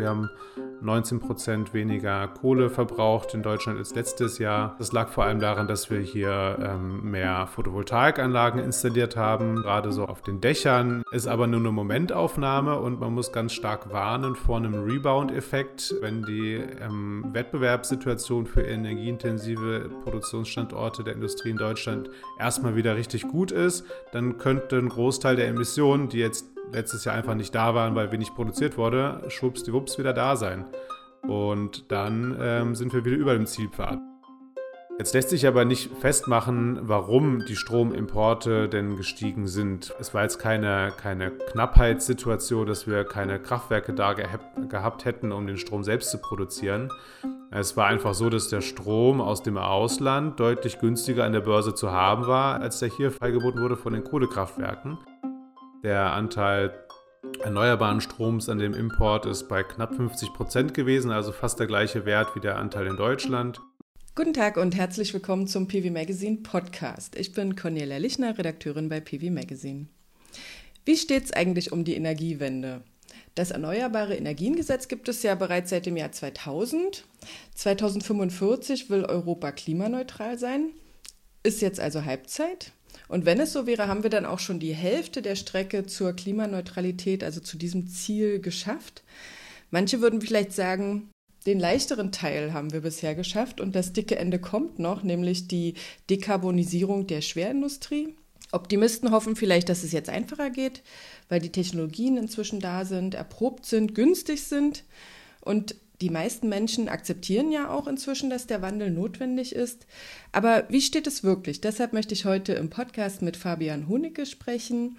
Wir haben 19 Prozent weniger Kohle verbraucht in Deutschland als letztes Jahr. Das lag vor allem daran, dass wir hier ähm, mehr Photovoltaikanlagen installiert haben, gerade so auf den Dächern. Ist aber nur eine Momentaufnahme und man muss ganz stark warnen vor einem Rebound-Effekt, wenn die ähm, Wettbewerbssituation für energieintensive Produktionsstandorte der Industrie in Deutschland erstmal wieder richtig gut ist, dann könnte ein Großteil der Emissionen, die jetzt letztes Jahr einfach nicht da waren, weil wenig produziert wurde, schwuppsdiwupps wieder da sein. Und dann ähm, sind wir wieder über dem Zielpfad. Jetzt lässt sich aber nicht festmachen, warum die Stromimporte denn gestiegen sind. Es war jetzt keine, keine Knappheitssituation, dass wir keine Kraftwerke da gehabt hätten, um den Strom selbst zu produzieren. Es war einfach so, dass der Strom aus dem Ausland deutlich günstiger an der Börse zu haben war, als der hier freigeboten wurde von den Kohlekraftwerken. Der Anteil erneuerbaren Stroms an dem Import ist bei knapp 50 Prozent gewesen, also fast der gleiche Wert wie der Anteil in Deutschland. Guten Tag und herzlich willkommen zum PV Magazine Podcast. Ich bin Cornelia Lichner, Redakteurin bei PV Magazine. Wie steht es eigentlich um die Energiewende? Das Erneuerbare Energiengesetz gibt es ja bereits seit dem Jahr 2000. 2045 will Europa klimaneutral sein. Ist jetzt also Halbzeit. Und wenn es so wäre, haben wir dann auch schon die Hälfte der Strecke zur Klimaneutralität, also zu diesem Ziel, geschafft. Manche würden vielleicht sagen, den leichteren Teil haben wir bisher geschafft und das dicke Ende kommt noch, nämlich die Dekarbonisierung der Schwerindustrie. Optimisten hoffen vielleicht, dass es jetzt einfacher geht, weil die Technologien inzwischen da sind, erprobt sind, günstig sind und die meisten Menschen akzeptieren ja auch inzwischen, dass der Wandel notwendig ist. Aber wie steht es wirklich? Deshalb möchte ich heute im Podcast mit Fabian Honecke sprechen,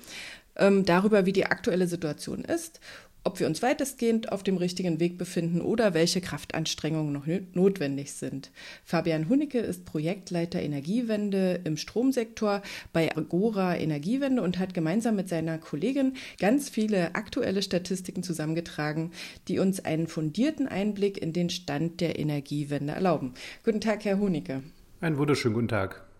ähm, darüber, wie die aktuelle Situation ist ob wir uns weitestgehend auf dem richtigen Weg befinden oder welche Kraftanstrengungen noch notwendig sind. Fabian Hunicke ist Projektleiter Energiewende im Stromsektor bei Agora Energiewende und hat gemeinsam mit seiner Kollegin ganz viele aktuelle Statistiken zusammengetragen, die uns einen fundierten Einblick in den Stand der Energiewende erlauben. Guten Tag, Herr Hunicke. Einen wunderschönen guten Tag.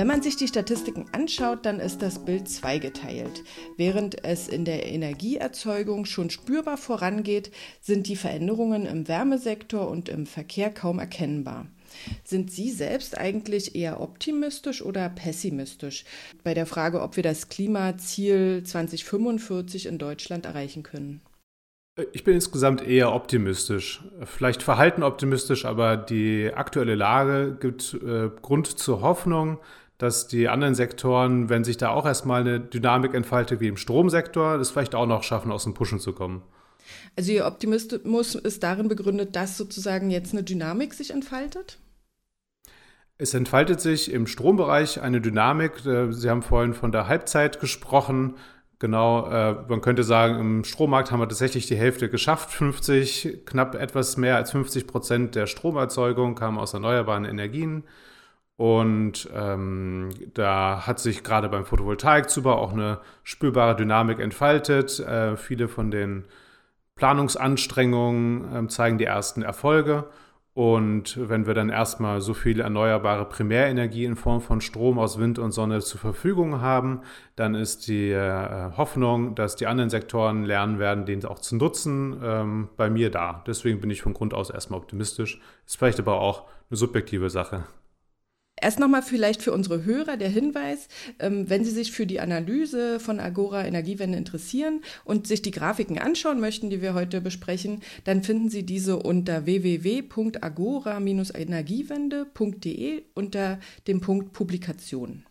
Wenn man sich die Statistiken anschaut, dann ist das Bild zweigeteilt. Während es in der Energieerzeugung schon spürbar vorangeht, sind die Veränderungen im Wärmesektor und im Verkehr kaum erkennbar. Sind Sie selbst eigentlich eher optimistisch oder pessimistisch bei der Frage, ob wir das Klimaziel 2045 in Deutschland erreichen können? Ich bin insgesamt eher optimistisch. Vielleicht verhalten optimistisch, aber die aktuelle Lage gibt äh, Grund zur Hoffnung, dass die anderen Sektoren, wenn sich da auch erstmal eine Dynamik entfaltet wie im Stromsektor, das vielleicht auch noch schaffen, aus dem Pushen zu kommen. Also Ihr Optimismus ist darin begründet, dass sozusagen jetzt eine Dynamik sich entfaltet? Es entfaltet sich im Strombereich eine Dynamik. Äh, Sie haben vorhin von der Halbzeit gesprochen. Genau, äh, man könnte sagen, im Strommarkt haben wir tatsächlich die Hälfte geschafft. 50, knapp etwas mehr als 50 Prozent der Stromerzeugung kamen aus erneuerbaren Energien. Und ähm, da hat sich gerade beim Photovoltaikzubau auch eine spürbare Dynamik entfaltet. Äh, viele von den Planungsanstrengungen äh, zeigen die ersten Erfolge. Und wenn wir dann erstmal so viel erneuerbare Primärenergie in Form von Strom aus Wind und Sonne zur Verfügung haben, dann ist die äh, Hoffnung, dass die anderen Sektoren lernen werden, den auch zu nutzen, ähm, bei mir da. Deswegen bin ich von Grund aus erstmal optimistisch. Ist vielleicht aber auch eine subjektive Sache. Erst nochmal vielleicht für unsere Hörer der Hinweis, ähm, wenn Sie sich für die Analyse von Agora Energiewende interessieren und sich die Grafiken anschauen möchten, die wir heute besprechen, dann finden Sie diese unter www.agora-energiewende.de unter dem Punkt Publikation.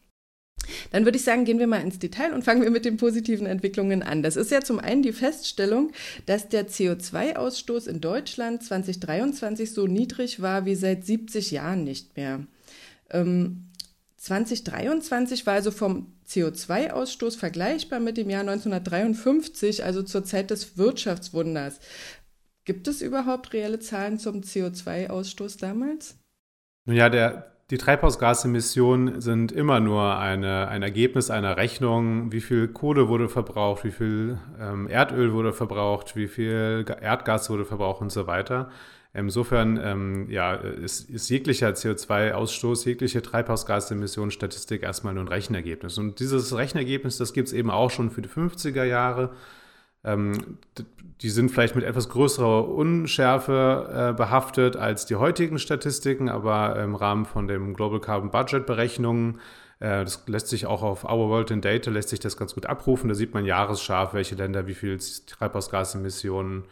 Dann würde ich sagen, gehen wir mal ins Detail und fangen wir mit den positiven Entwicklungen an. Das ist ja zum einen die Feststellung, dass der CO2-Ausstoß in Deutschland 2023 so niedrig war wie seit 70 Jahren nicht mehr. Ähm, 2023 war also vom CO2-Ausstoß vergleichbar mit dem Jahr 1953, also zur Zeit des Wirtschaftswunders. Gibt es überhaupt reelle Zahlen zum CO2-Ausstoß damals? Nun ja, der Die Treibhausgasemissionen sind immer nur eine, ein Ergebnis einer Rechnung, wie viel Kohle wurde verbraucht, wie viel ähm, Erdöl wurde verbraucht, wie viel Erdgas wurde verbraucht und so weiter. Insofern ähm, ja, ist, ist, jeglicher CO2-Ausstoß, jegliche Treibhausgasemissionsstatistik erstmal nur ein Rechenergebnis. Und dieses Rechenergebnis, das gibt es eben auch schon für die 50er Jahre. Ähm, die sind vielleicht mit etwas größerer Unschärfe äh, behaftet als die heutigen Statistiken, aber im Rahmen von dem Global Carbon Budget Berechnungen, äh, das lässt sich auch auf Our World in Data, lässt sich das ganz gut abrufen. Da sieht man jahresscharf, welche Länder wie viel Treibhausgasemissionen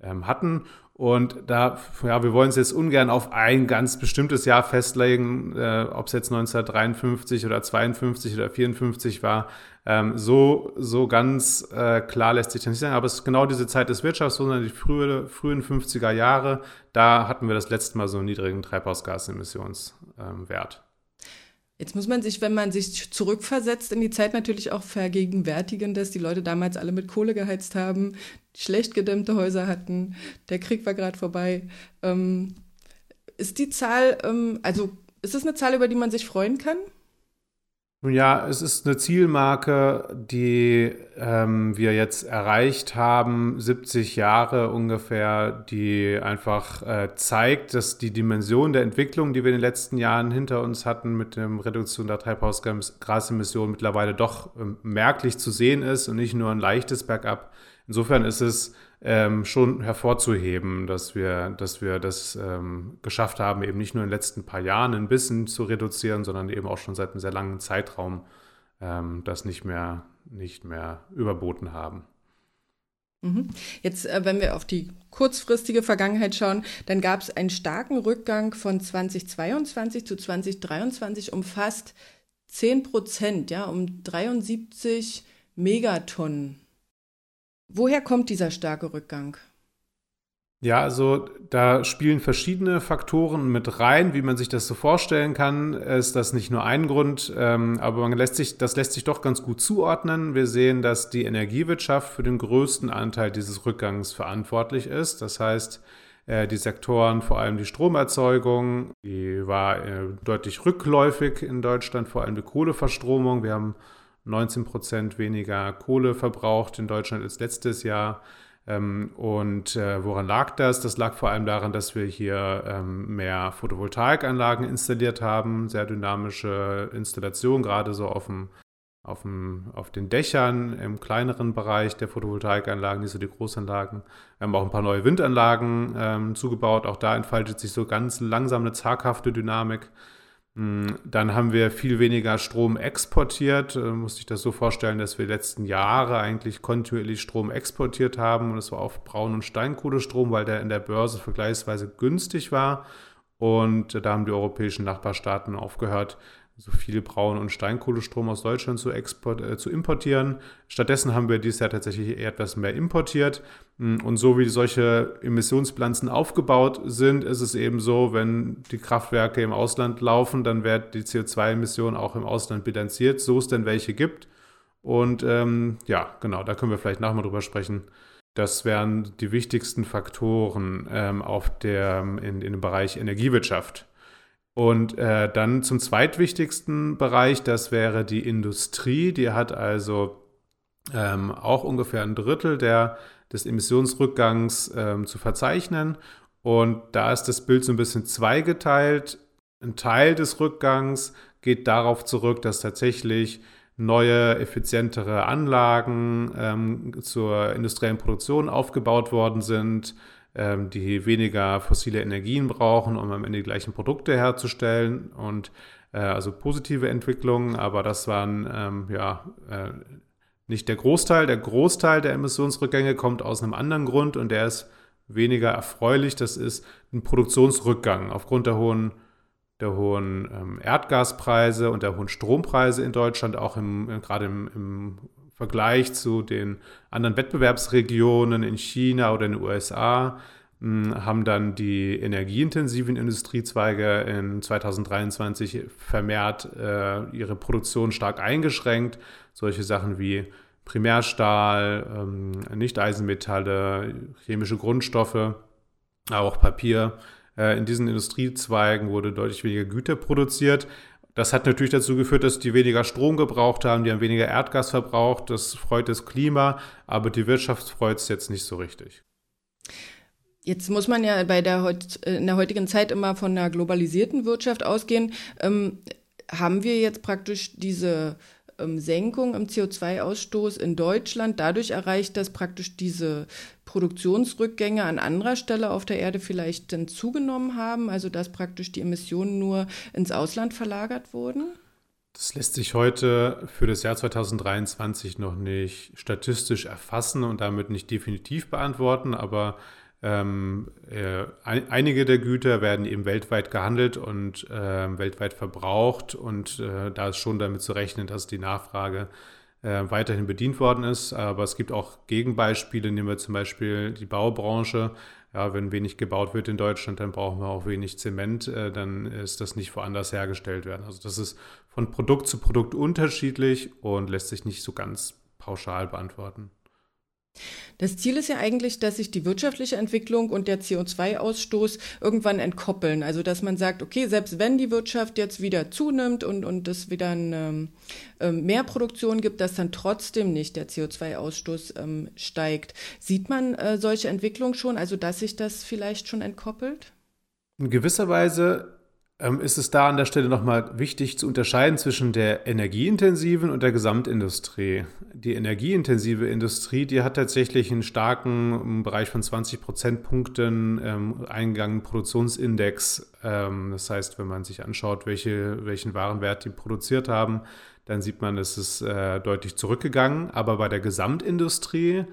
ähm, hatten. Und da, ja, wir wollen es jetzt ungern auf ein ganz bestimmtes Jahr festlegen, äh, ob es jetzt 1953 oder 52 oder 54 war. Ähm, so, so ganz äh, klar lässt sich das nicht sagen. Aber es ist genau diese Zeit des Wirtschaftswunders, die frühe, frühen 50er Jahre. Da hatten wir das letzte Mal so einen niedrigen Treibhausgasemissionswert. Ähm, Jetzt muss man sich, wenn man sich zurückversetzt in die Zeit, natürlich auch vergegenwärtigen, dass die Leute damals alle mit Kohle geheizt haben, schlecht gedämmte Häuser hatten, der Krieg war gerade vorbei. Ähm, ist die Zahl, ähm, also ist es eine Zahl, über die man sich freuen kann? Nun ja, es ist eine Zielmarke, die ähm, wir jetzt erreicht haben, 70 Jahre ungefähr, die einfach äh, zeigt, dass die Dimension der Entwicklung, die wir in den letzten Jahren hinter uns hatten mit der Reduktion der Treibhausgasemissionen, mittlerweile doch äh, merklich zu sehen ist und nicht nur ein leichtes Bergab. Insofern ist es ähm, schon hervorzuheben, dass wir, dass wir das ähm, geschafft haben, eben nicht nur in den letzten paar Jahren ein bisschen zu reduzieren, sondern eben auch schon seit einem sehr langen Zeitraum ähm, das nicht mehr, nicht mehr überboten haben. Mhm. Jetzt, äh, wenn wir auf die kurzfristige Vergangenheit schauen, dann gab es einen starken Rückgang von 2022 zu 2023 um fast 10 Prozent, ja, um 73 Megatonnen. Woher kommt dieser starke Rückgang? Ja, also da spielen verschiedene Faktoren mit rein, wie man sich das so vorstellen kann. Ist das nicht nur ein Grund, ähm, aber man lässt sich, das lässt sich doch ganz gut zuordnen. Wir sehen, dass die Energiewirtschaft für den größten Anteil dieses Rückgangs verantwortlich ist. Das heißt, äh, die Sektoren, vor allem die Stromerzeugung, die war äh, deutlich rückläufig in Deutschland, vor allem die Kohleverstromung. Wir haben 19 Prozent weniger Kohle verbraucht in Deutschland als letztes Jahr. Ähm, und äh, woran lag das? Das lag vor allem daran, dass wir hier ähm, mehr Photovoltaikanlagen installiert haben, sehr dynamische Installation, gerade so auf dem auf, dem, auf den Dächern im kleineren Bereich der Photovoltaikanlagen, nicht so die Großanlagen. Wir haben auch ein paar neue Windanlagen ähm, zugebaut. Auch da entfaltet sich so ganz langsam eine zaghafte Dynamik. Hm, dann haben wir viel weniger Strom exportiert. Äh, muss ich das so vorstellen, dass wir letzten Jahre eigentlich kontinuierlich Strom exportiert haben. Und das war auf Braun- und Steinkohlestrom, weil der in der Börse vergleichsweise günstig war. Und da haben die europäischen Nachbarstaaten aufgehört, so viel Braun- und Steinkohlestrom aus Deutschland zu, export, äh, zu importieren. Stattdessen haben wir dieses Jahr tatsächlich etwas mehr importiert. Mm, und so wie solche Emissionsbilanzen aufgebaut sind, ist es eben so, wenn die Kraftwerke im Ausland laufen, dann wird die CO2-Emission auch im Ausland bilanziert, so es denn welche gibt. Und ähm, ja, genau, da können wir vielleicht nachher mal drüber sprechen. Das wären die wichtigsten Faktoren ähm, auf der, in, in dem Bereich Energiewirtschaft. Und äh, dann zum zweitwichtigsten Bereich, das wäre die Industrie. Die hat also ähm, auch ungefähr ein Drittel der, des Emissionsrückgangs ähm, zu verzeichnen. Und da ist das Bild so ein bisschen zweigeteilt. Ein Teil des Rückgangs geht darauf zurück, dass tatsächlich neue, effizientere Anlagen ähm, zur industriellen Produktion aufgebaut worden sind die weniger fossile Energien brauchen, um am Ende die gleichen Produkte herzustellen. Und äh, also positive Entwicklungen, aber das waren ähm, ja äh, nicht der Großteil. Der Großteil der Emissionsrückgänge kommt aus einem anderen Grund und der ist weniger erfreulich. Das ist ein Produktionsrückgang aufgrund der hohen der hohen ähm, Erdgaspreise und der hohen Strompreise in Deutschland, auch im, gerade im, im Vergleich zu den anderen Wettbewerbsregionen in China oder in den USA hm, haben dann die energieintensiven Industriezweige in 2023 vermehrt äh, ihre Produktion stark eingeschränkt. Solche Sachen wie Primärstahl, ähm, Nicht-Eisenmetalle, chemische Grundstoffe, auch Papier Äh, in diesen Industriezweigen wurde deutlich weniger Güter produziert. Das hat natürlich dazu geführt, dass die weniger Strom gebraucht haben, die haben weniger Erdgas verbraucht. Das freut das Klima, aber die Wirtschaft freut es jetzt nicht so richtig. Jetzt muss man ja bei der in der heutigen Zeit immer von einer globalisierten Wirtschaft ausgehen. Ähm, haben wir jetzt praktisch diese Senkung im CO2-Ausstoß in Deutschland dadurch erreicht, dass praktisch diese Produktionsrückgänge an anderer Stelle auf der Erde vielleicht dann zugenommen haben, also dass praktisch die Emissionen nur ins Ausland verlagert wurden? Das lässt sich heute für das Jahr 2023 noch nicht statistisch erfassen und damit nicht definitiv beantworten, aber ähm, äh, einige der Güter werden eben weltweit gehandelt und äh, weltweit verbraucht und äh, da ist schon damit zu rechnen, dass die Nachfrage äh, weiterhin bedient worden ist. Aber es gibt auch Gegenbeispiele, nehmen wir zum Beispiel die Baubranche. Ja, wenn wenig gebaut wird in Deutschland, dann brauchen wir auch wenig Zement, äh, dann ist das nicht woanders hergestellt werden. Also das ist von Produkt zu Produkt unterschiedlich und lässt sich nicht so ganz pauschal beantworten. Das Ziel ist ja eigentlich, dass sich die wirtschaftliche Entwicklung und der CO2-Ausstoß irgendwann entkoppeln. Also dass man sagt, okay, selbst wenn die Wirtschaft jetzt wieder zunimmt und, und es wieder eine, ähm, mehr Produktion gibt, dass dann trotzdem nicht der CO2-Ausstoß ähm, steigt. Sieht man äh, solche Entwicklungen schon, also dass sich das vielleicht schon entkoppelt? In gewisser Weise ähm, ist es da an der Stelle nochmal wichtig zu unterscheiden zwischen der energieintensiven und der Gesamtindustrie. Die energieintensive Industrie, die hat tatsächlich einen starken Bereich von 20 Prozentpunkten ähm, eingegangenen Produktionsindex. Ähm, das heißt, wenn man sich anschaut, welche, welchen Warenwert die produziert haben, dann sieht man, es ist äh, deutlich zurückgegangen. Aber bei der Gesamtindustrie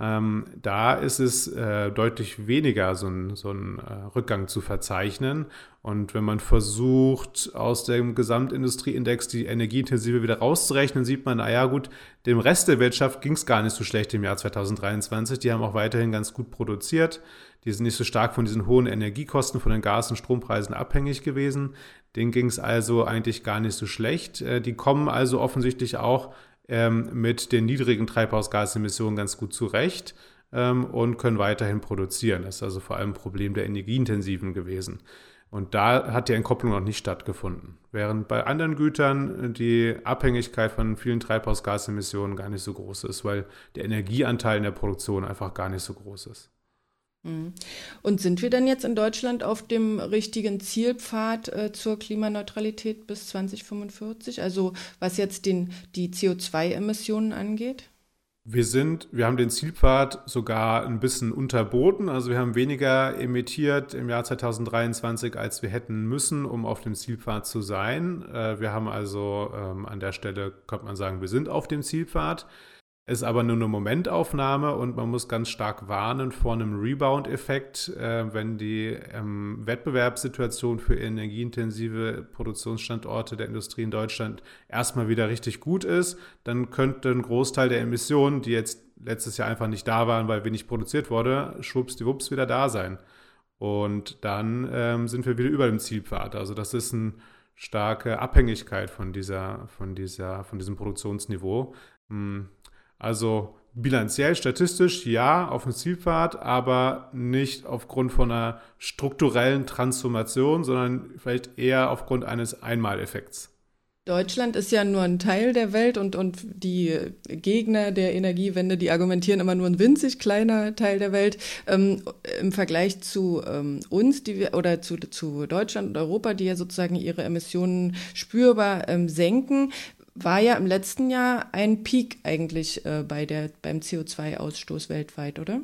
ähm, da ist es äh, deutlich weniger so ein, so ein äh, Rückgang zu verzeichnen. Und wenn man versucht, aus dem Gesamtindustrieindex die Energieintensive wieder rauszurechnen, sieht man, naja gut, dem Rest der Wirtschaft ging es gar nicht so schlecht im Jahr 2023. Die haben auch weiterhin ganz gut produziert. Die sind nicht so stark von diesen hohen Energiekosten, von den Gas- und Strompreisen abhängig gewesen. Denen ging es also eigentlich gar nicht so schlecht. Äh, die kommen also offensichtlich auch ähm, mit den niedrigen Treibhausgasemissionen ganz gut zurecht ähm, und können weiterhin produzieren. Das ist also vor allem ein Problem der Energieintensiven gewesen. Und da hat die Entkopplung noch nicht stattgefunden. Während bei anderen Gütern die Abhängigkeit von vielen Treibhausgasemissionen gar nicht so groß ist, weil der Energieanteil in der Produktion einfach gar nicht so groß ist. Mhm. Und sind wir denn jetzt in Deutschland auf dem richtigen Zielpfad äh, zur Klimaneutralität bis 2045? Also was jetzt den, die CO2-Emissionen angeht? Wir sind, wir haben den Zielpfad sogar ein bisschen unterboten. Also wir haben weniger emittiert im Jahr 2023, als wir hätten müssen, um auf dem Zielpfad zu sein. Äh, wir haben also ähm, an der Stelle, könnte man sagen, wir sind auf dem Zielpfad ist aber nur eine Momentaufnahme und man muss ganz stark warnen vor einem Rebound-Effekt, äh, wenn die ähm, Wettbewerbssituation für energieintensive Produktionsstandorte der Industrie in Deutschland erstmal wieder richtig gut ist, dann könnte ein Großteil der Emissionen, die jetzt letztes Jahr einfach nicht da waren, weil wenig produziert wurde, schwuppsdiwupps wieder da sein. Und dann ähm, sind wir wieder über dem Zielpfad. Also das ist eine starke Abhängigkeit von dieser, von dieser, von diesem Produktionsniveau. Hm also bilanziell, statistisch ja auf dem Zielpfad, aber nicht aufgrund von einer strukturellen Transformation, sondern vielleicht eher aufgrund eines Einmaleffekts. Deutschland ist ja nur ein Teil der Welt und, und die Gegner der Energiewende, die argumentieren immer nur ein winzig kleiner Teil der Welt. Ähm, Im Vergleich zu ähm, uns, die wir, oder zu, zu Deutschland und Europa, die ja sozusagen ihre Emissionen spürbar ähm, senken, war ja im letzten Jahr ein Peak eigentlich äh, bei der, beim CO2-Ausstoß weltweit, oder?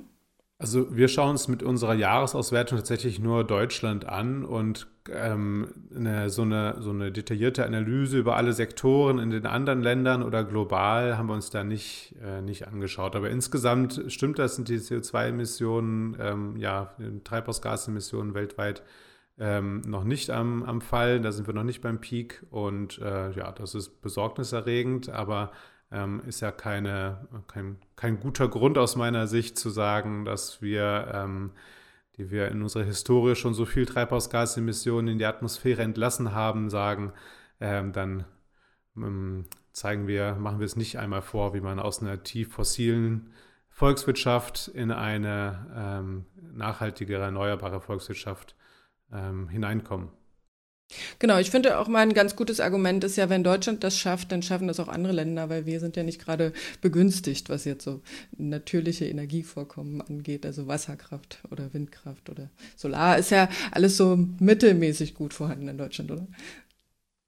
Also wir schauen uns mit unserer Jahresauswertung tatsächlich nur Deutschland an und ähm, eine, so, eine, so eine detaillierte Analyse über alle Sektoren in den anderen Ländern oder global haben wir uns da nicht, äh, nicht angeschaut. Aber insgesamt stimmt das, sind die CO2-Emissionen, ähm, ja, Treibhausgasemissionen weltweit ähm, noch nicht am, am Fall, da sind wir noch nicht beim Peak und äh, ja, das ist besorgniserregend, aber ähm, ist ja keine, kein, kein guter Grund aus meiner Sicht zu sagen, dass wir, ähm, die wir in unserer Historie schon so viel Treibhausgasemissionen in die Atmosphäre entlassen haben, sagen, ähm, dann ähm, zeigen wir, machen wir es nicht einmal vor, wie man aus einer tief fossilen Volkswirtschaft in eine ähm, nachhaltigere, erneuerbare Volkswirtschaft ähm, hineinkommen. Genau, ich finde auch mal ein ganz gutes Argument ist ja, wenn Deutschland das schafft, dann schaffen das auch andere Länder, weil wir sind ja nicht gerade begünstigt, was jetzt so natürliche Energievorkommen angeht, also Wasserkraft oder Windkraft oder Solar ist ja alles so mittelmäßig gut vorhanden in Deutschland, oder?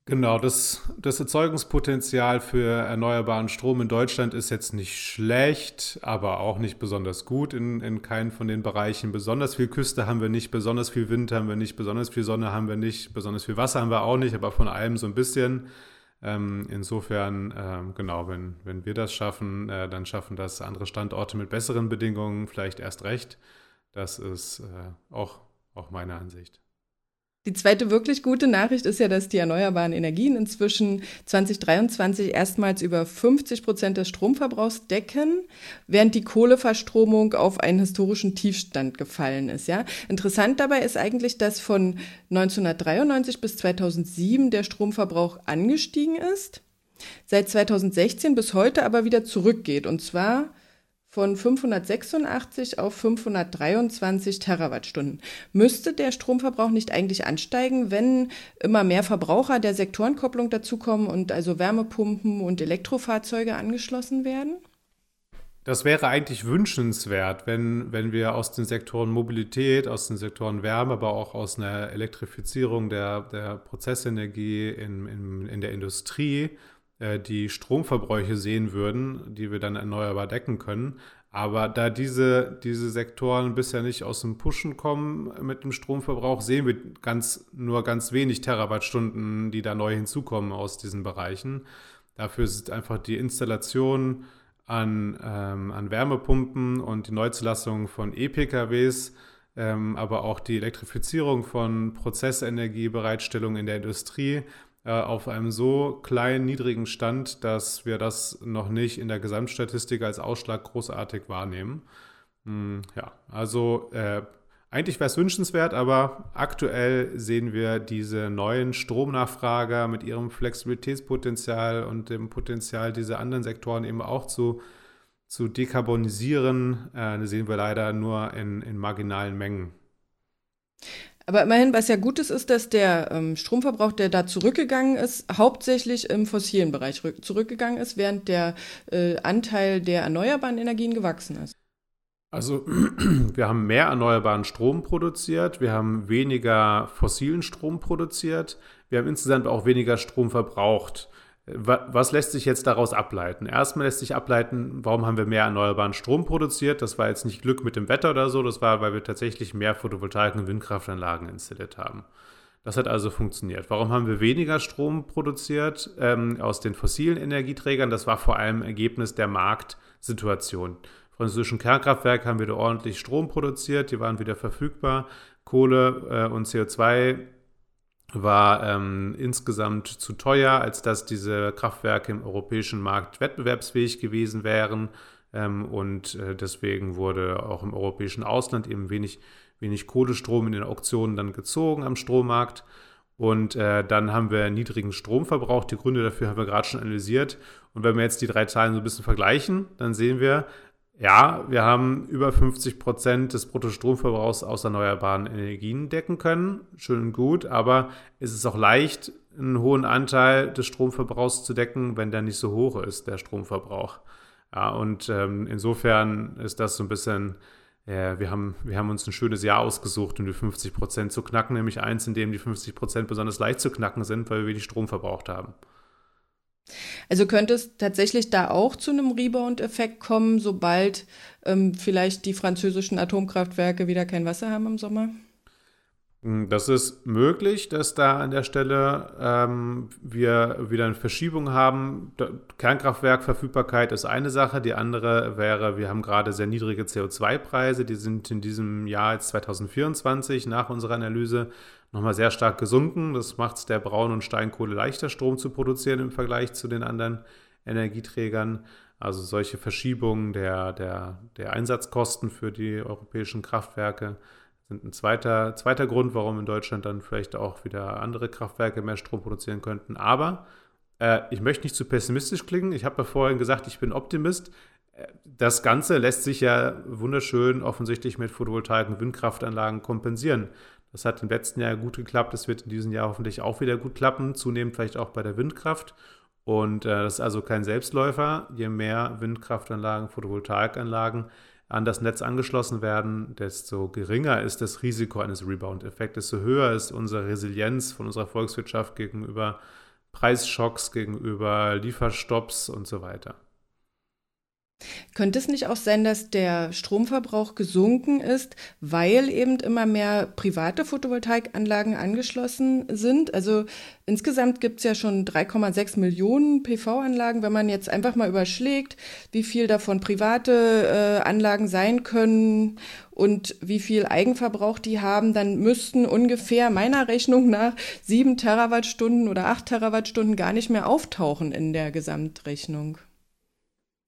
Genau, das, das Erzeugungspotenzial für erneuerbaren Strom in Deutschland ist jetzt nicht schlecht, aber auch nicht besonders gut in, in keinen von den Bereichen. Besonders viel Küste haben wir nicht, besonders viel Wind haben wir nicht, besonders viel Sonne haben wir nicht, besonders viel Wasser haben wir auch nicht, aber von allem so ein bisschen. Ähm, insofern, ähm, genau, wenn, wenn wir das schaffen, äh, dann schaffen das andere Standorte mit besseren Bedingungen vielleicht erst recht. Das ist äh, auch, auch meine Ansicht. Die zweite wirklich gute Nachricht ist ja, dass die erneuerbaren Energien inzwischen 2023 erstmals über 50 Prozent des Stromverbrauchs decken, während die Kohleverstromung auf einen historischen Tiefstand gefallen ist. Ja, interessant dabei ist eigentlich, dass von 1993 bis 2007 der Stromverbrauch angestiegen ist, seit 2016 bis heute aber wieder zurückgeht und zwar von 586 auf 523 Terawattstunden. Müsste der Stromverbrauch nicht eigentlich ansteigen, wenn immer mehr Verbraucher der Sektorenkopplung dazukommen und also Wärmepumpen und Elektrofahrzeuge angeschlossen werden? Das wäre eigentlich wünschenswert, wenn, wenn wir aus den Sektoren Mobilität, aus den Sektoren Wärme, aber auch aus einer Elektrifizierung der, der Prozessenergie in, in, in der Industrie die Stromverbräuche sehen würden, die wir dann erneuerbar decken können. Aber da diese, diese Sektoren bisher nicht aus dem Pushen kommen mit dem Stromverbrauch, sehen wir ganz, nur ganz wenig Terawattstunden, die da neu hinzukommen aus diesen Bereichen. Dafür ist einfach die Installation an, ähm, an Wärmepumpen und die Neuzulassung von E-PKWs, ähm, aber auch die Elektrifizierung von Prozessenergiebereitstellung in der Industrie äh, auf einem so kleinen, niedrigen Stand, dass wir das noch nicht in der Gesamtstatistik als Ausschlag großartig wahrnehmen. Hm, ja, also äh, eigentlich wäre es wünschenswert, aber aktuell sehen wir diese neuen Stromnachfrager mit ihrem Flexibilitätspotenzial und dem Potenzial, diese anderen Sektoren eben auch zu, zu dekarbonisieren, äh, sehen wir leider nur in, in marginalen Mengen. Aber immerhin, was ja gut ist, ist, dass der ähm, Stromverbrauch, der da zurückgegangen ist, hauptsächlich im fossilen Bereich zurückgegangen ist, während der äh, Anteil der erneuerbaren Energien gewachsen ist. Also wir haben mehr erneuerbaren Strom produziert, wir haben weniger fossilen Strom produziert, wir haben insgesamt auch weniger Strom verbraucht. Was lässt sich jetzt daraus ableiten? Erstmal lässt sich ableiten, warum haben wir mehr erneuerbaren Strom produziert? Das war jetzt nicht Glück mit dem Wetter oder so, das war, weil wir tatsächlich mehr Photovoltaik- und Windkraftanlagen installiert haben. Das hat also funktioniert. Warum haben wir weniger Strom produziert ähm, aus den fossilen Energieträgern? Das war vor allem Ergebnis der Marktsituation. Französischen Kernkraftwerke haben wieder ordentlich Strom produziert, die waren wieder verfügbar. Kohle äh, und CO2 war ähm, insgesamt zu teuer, als dass diese Kraftwerke im europäischen Markt wettbewerbsfähig gewesen wären. Ähm, und äh, deswegen wurde auch im europäischen Ausland eben wenig, wenig Kohlestrom in den Auktionen dann gezogen am Strommarkt. Und äh, dann haben wir niedrigen Stromverbrauch. Die Gründe dafür haben wir gerade schon analysiert. Und wenn wir jetzt die drei Zahlen so ein bisschen vergleichen, dann sehen wir, ja, wir haben über 50 Prozent des Bruttostromverbrauchs aus erneuerbaren Energien decken können. Schön und gut, aber es ist auch leicht, einen hohen Anteil des Stromverbrauchs zu decken, wenn der nicht so hoch ist, der Stromverbrauch. Ja, und ähm, insofern ist das so ein bisschen, äh, wir, haben, wir haben uns ein schönes Jahr ausgesucht, um die 50 Prozent zu knacken, nämlich eins, in dem die 50 Prozent besonders leicht zu knacken sind, weil wir wenig Strom verbraucht haben. Also könnte es tatsächlich da auch zu einem Rebound-Effekt kommen, sobald ähm, vielleicht die französischen Atomkraftwerke wieder kein Wasser haben im Sommer? Hm, das ist möglich, dass da an der Stelle ähm, wir wieder eine Verschiebung haben. Kernkraftwerkverfügbarkeit ist eine Sache. Die andere wäre, wir haben gerade sehr niedrige CO2-Preise. Die sind in diesem Jahr jetzt 2024 nach unserer Analyse nochmal sehr stark gesunken. Das macht es der Braun- und Steinkohle leichter, Strom zu produzieren im Vergleich zu den anderen Energieträgern. Also solche Verschiebungen der, der, der Einsatzkosten für die europäischen Kraftwerke sind ein zweiter, zweiter Grund, warum in Deutschland dann vielleicht auch wieder andere Kraftwerke mehr Strom produzieren könnten. Aber äh, ich möchte nicht zu pessimistisch klingen. Ich habe ja vorhin gesagt, ich bin Optimist. Äh, das Ganze lässt sich ja wunderschön offensichtlich mit Photovoltaik und Windkraftanlagen kompensieren. Das hat im letzten Jahr gut geklappt. Das wird in diesem Jahr hoffentlich auch wieder gut klappen. Zunehmend vielleicht auch bei der Windkraft. Und äh, das ist also kein Selbstläufer. Je mehr Windkraftanlagen, Photovoltaikanlagen an das Netz angeschlossen werden, desto geringer ist das Risiko eines Rebound-Effekts, desto höher ist unsere Resilienz von unserer Volkswirtschaft gegenüber Preisschocks, gegenüber Lieferstopps und so weiter. Könnte es nicht auch sein, dass der Stromverbrauch gesunken ist, weil eben immer mehr private Photovoltaikanlagen angeschlossen sind? Also insgesamt gibt es ja schon 3,6 Millionen PV-Anlagen. Wenn man jetzt einfach mal überschlägt, wie viel davon private äh, Anlagen sein können und wie viel Eigenverbrauch die haben, dann müssten ungefähr meiner Rechnung nach sieben Terawattstunden oder acht Terawattstunden gar nicht mehr auftauchen in der Gesamtrechnung.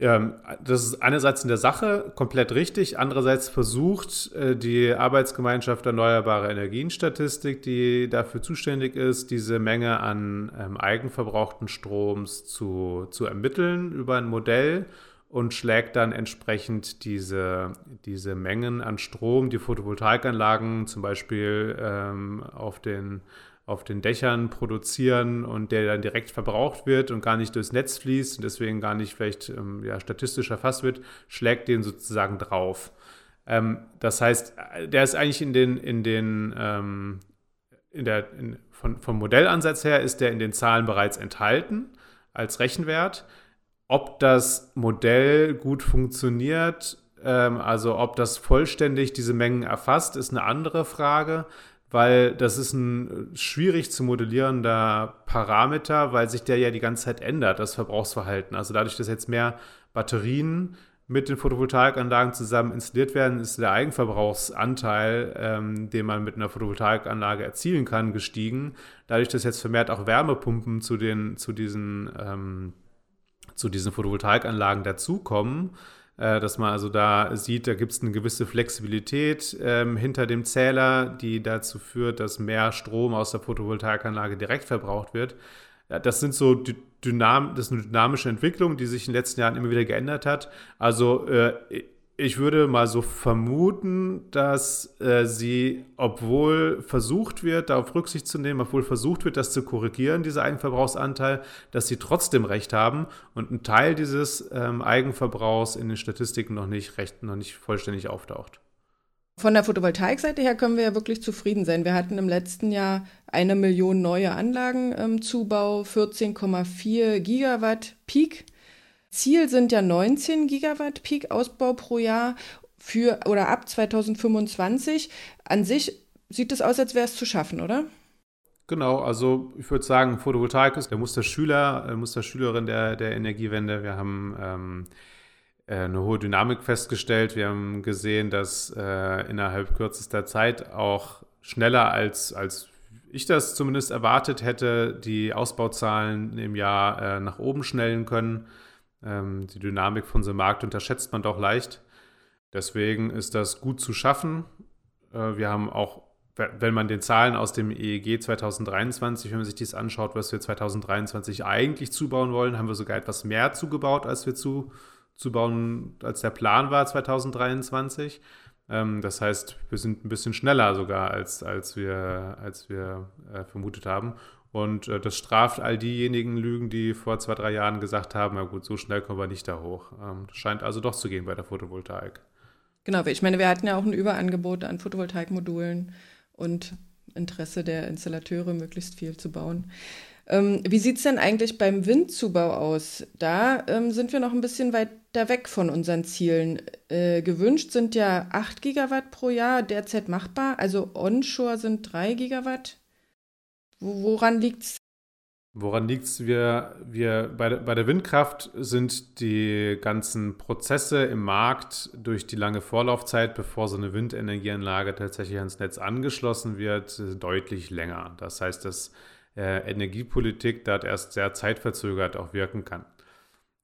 Ja, das ist einerseits in der Sache komplett richtig, andererseits versucht äh, die Arbeitsgemeinschaft Erneuerbare Energienstatistik, die dafür zuständig ist, diese Menge an ähm, eigenverbrauchten Stroms zu, zu ermitteln über ein Modell und schlägt dann entsprechend diese, diese Mengen an Strom, die Photovoltaikanlagen zum Beispiel ähm, auf den auf den Dächern produzieren und der dann direkt verbraucht wird und gar nicht durchs Netz fließt und deswegen gar nicht vielleicht ähm, ja, statistisch erfasst wird, schlägt den sozusagen drauf. Ähm, das heißt, der ist eigentlich in den, in den ähm, in der, in, von, vom Modellansatz her ist der in den Zahlen bereits enthalten als Rechenwert. Ob das Modell gut funktioniert, ähm, also ob das vollständig diese Mengen erfasst, ist eine andere Frage weil das ist ein schwierig zu modellierender Parameter, weil sich der ja die ganze Zeit ändert, das Verbrauchsverhalten. Also dadurch, dass jetzt mehr Batterien mit den Photovoltaikanlagen zusammen installiert werden, ist der Eigenverbrauchsanteil, ähm, den man mit einer Photovoltaikanlage erzielen kann, gestiegen. Dadurch, dass jetzt vermehrt auch Wärmepumpen zu, den, zu, diesen, ähm, zu diesen Photovoltaikanlagen dazukommen, äh, dass man also da sieht, da gibt es eine gewisse Flexibilität ähm, hinter dem Zähler, die dazu führt, dass mehr Strom aus der Photovoltaikanlage direkt verbraucht wird. Das sind so Dynam das ist eine dynamische Entwicklung, die sich in den letzten Jahren immer wieder geändert hat. Also äh, ich würde mal so vermuten, dass äh, sie, obwohl versucht wird, darauf Rücksicht zu nehmen, obwohl versucht wird, das zu korrigieren, dieser Eigenverbrauchsanteil, dass sie trotzdem recht haben und ein Teil dieses ähm, Eigenverbrauchs in den Statistiken noch nicht recht, noch nicht vollständig auftaucht. Von der Photovoltaikseite her können wir ja wirklich zufrieden sein. Wir hatten im letzten Jahr eine Million neue Anlagen im Zubau, 14,4 Gigawatt Peak. Ziel sind ja 19 Gigawatt Peak-Ausbau pro Jahr für oder ab 2025. An sich sieht es aus, als wäre es zu schaffen, oder? Genau, also ich würde sagen, Photovoltaik ist der Musterschüler, äh, Musterschülerin der, der Energiewende. Wir haben ähm, äh, eine hohe Dynamik festgestellt. Wir haben gesehen, dass äh, innerhalb kürzester Zeit auch schneller als, als ich das zumindest erwartet hätte, die Ausbauzahlen im Jahr äh, nach oben schnellen können. Ähm, die Dynamik von so einem Markt unterschätzt man doch leicht. Deswegen ist das gut zu schaffen. Äh, wir haben auch, wenn man den Zahlen aus dem EEG 2023, wenn man sich dies anschaut, was wir 2023 eigentlich zubauen wollen, haben wir sogar etwas mehr zugebaut, als wir zu, zubauen, als der Plan war 2023. Ähm, das heißt, wir sind ein bisschen schneller sogar, als, als wir, als wir äh, vermutet haben. Und äh, das straft all diejenigen Lügen, die vor zwei, drei Jahren gesagt haben, na gut, so schnell kommen wir nicht da hoch. Ähm, das scheint also doch zu gehen bei der Photovoltaik. Genau, ich meine, wir hatten ja auch ein Überangebot an Photovoltaikmodulen und Interesse der Installateure, möglichst viel zu bauen. Ähm, wie sieht es denn eigentlich beim Windzubau aus? Da ähm, sind wir noch ein bisschen weiter weg von unseren Zielen. Äh, gewünscht sind ja 8 Gigawatt pro Jahr, derzeit machbar. Also onshore sind 3 Gigawatt. Woran liegt es? Woran liegt es? Wir, wir, bei, bei der Windkraft sind die ganzen Prozesse im Markt durch die lange Vorlaufzeit, bevor so eine Windenergieanlage tatsächlich ans Netz angeschlossen wird, deutlich länger. Das heißt, dass äh, Energiepolitik dort erst sehr zeitverzögert auch wirken kann.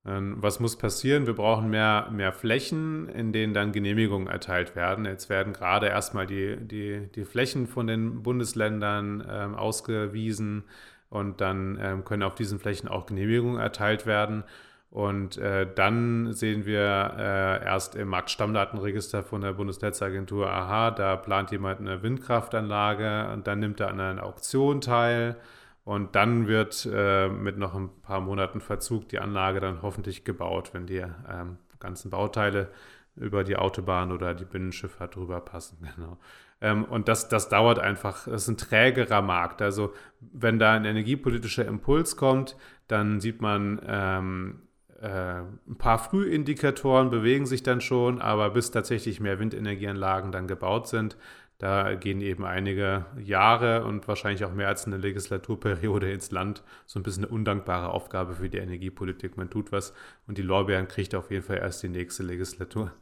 Ähm, was muss passieren? Wir brauchen mehr, mehr Flächen, in denen dann Genehmigungen erteilt werden. Jetzt werden gerade erstmal die, die, die Flächen von den Bundesländern ähm, ausgewiesen und dann ähm, können auf diesen Flächen auch Genehmigungen erteilt werden. Und äh, dann sehen wir äh, erst im Marktstammdatenregister von der Bundesnetzagentur, aha, da plant jemand eine Windkraftanlage und dann nimmt er an einer Auktion teil. Und dann wird äh, mit noch ein paar Monaten Verzug die Anlage dann hoffentlich gebaut, wenn die ähm, ganzen Bauteile über die Autobahn oder die Binnenschifffahrt drüber passen. Genau. Ähm, und das, das dauert einfach, das ist ein trägerer Markt. Also wenn da ein energiepolitischer Impuls kommt, dann sieht man, ähm, äh, ein paar Frühindikatoren bewegen sich dann schon, aber bis tatsächlich mehr Windenergieanlagen dann gebaut sind, da gehen eben einige Jahre und wahrscheinlich auch mehr als eine Legislaturperiode ins Land. So ein bisschen eine undankbare Aufgabe für die Energiepolitik. Man tut was und die Lorbeeren kriegt auf jeden Fall erst die nächste Legislatur.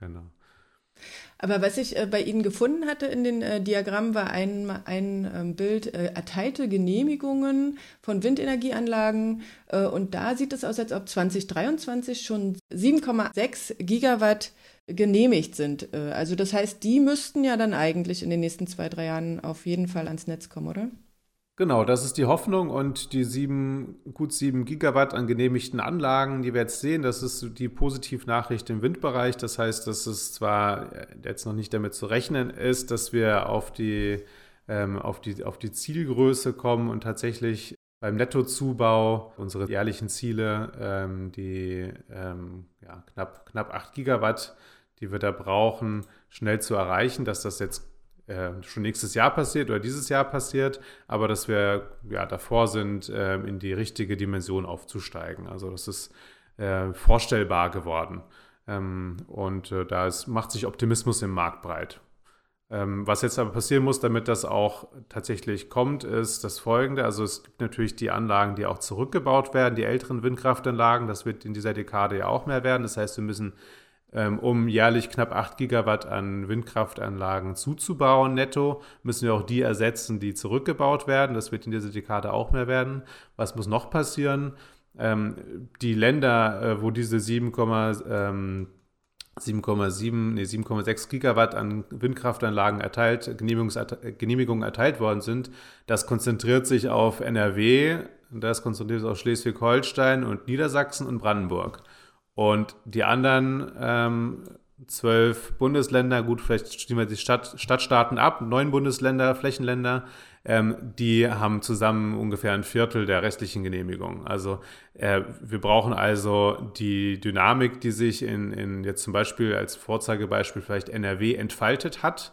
Genau. Aber was ich äh, bei Ihnen gefunden hatte in den äh, Diagrammen war ein, ein ähm, Bild äh, erteilte Genehmigungen von Windenergieanlagen. Und da sieht es aus, als ob 2023 schon 7,6 Gigawatt genehmigt sind. Äh, also das heißt, die müssten ja dann eigentlich in den nächsten zwei, drei Jahren auf jeden Fall ans Netz kommen, oder? Genau, das ist die Hoffnung und die sieben, gut sieben Gigawatt an genehmigten Anlagen, die wir jetzt sehen, das ist die Positivnachricht im Windbereich. Das heißt, dass es zwar jetzt noch nicht damit zu rechnen ist, dass wir auf die, ähm, auf die, auf die Zielgröße kommen und tatsächlich beim Nettozubau unsere jährlichen Ziele, ähm, die ähm, ja, knapp, knapp 8 Gigawatt, die wir da brauchen, schnell zu erreichen, dass das jetzt äh, schon nächstes Jahr passiert oder dieses Jahr passiert, aber dass wir ja davor sind, äh, in die richtige Dimension aufzusteigen. Also das ist äh, vorstellbar geworden. Ähm, und äh, da macht sich Optimismus im Markt breit. Ähm, was jetzt aber passieren muss, damit das auch tatsächlich kommt, ist das folgende. Also es gibt natürlich die Anlagen, die auch zurückgebaut werden, die älteren Windkraftanlagen. Das wird in dieser Dekade ja auch mehr werden. Das heißt, wir müssen ähm, um jährlich knapp 8 Gigawatt an Windkraftanlagen zuzubauen netto, müssen wir auch die ersetzen, die zurückgebaut werden. Das wird in dieser Dekade auch mehr werden. Was muss noch passieren? Ähm, die Länder, äh, wo diese 7, 7,7, nee, 7,6 Gigawatt an Windkraftanlagen erteilt, Genehmigungen erteilt worden sind, das konzentriert sich auf NRW, das konzentriert sich auf Schleswig-Holstein und Niedersachsen und Brandenburg. Und die anderen ähm, zwölf Bundesländer, gut, vielleicht stimmen wir die Stadt, Stadtstaaten ab, neun Bundesländer, Flächenländer, ähm, die haben zusammen ungefähr ein Viertel der restlichen Genehmigungen. Also äh, wir brauchen also die Dynamik, die sich in, in jetzt zum Beispiel als Vorzeigebeispiel vielleicht NRW entfaltet hat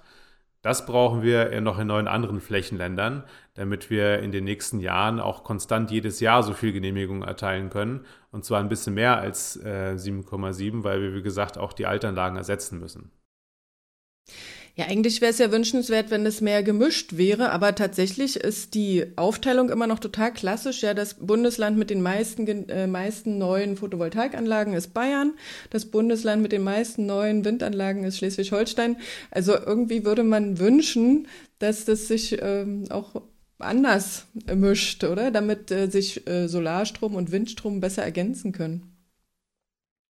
das brauchen wir noch in neun anderen Flächenländern, damit wir in den nächsten Jahren auch konstant jedes Jahr so viel Genehmigungen erteilen können. Und zwar ein bisschen mehr als äh, 7,7, weil wir, wie gesagt, auch die Altanlagen ersetzen müssen. Ja, eigentlich wäre es ja wünschenswert, wenn es mehr gemischt wäre, aber tatsächlich ist die Aufteilung immer noch total klassisch. Ja, das Bundesland mit den meisten, äh, meisten neuen Photovoltaikanlagen ist Bayern, das Bundesland mit den meisten neuen Windanlagen ist Schleswig-Holstein. Also irgendwie würde man wünschen, dass das sich ähm, auch anders mischt, oder? Damit äh, sich äh, Solarstrom und Windstrom besser ergänzen können.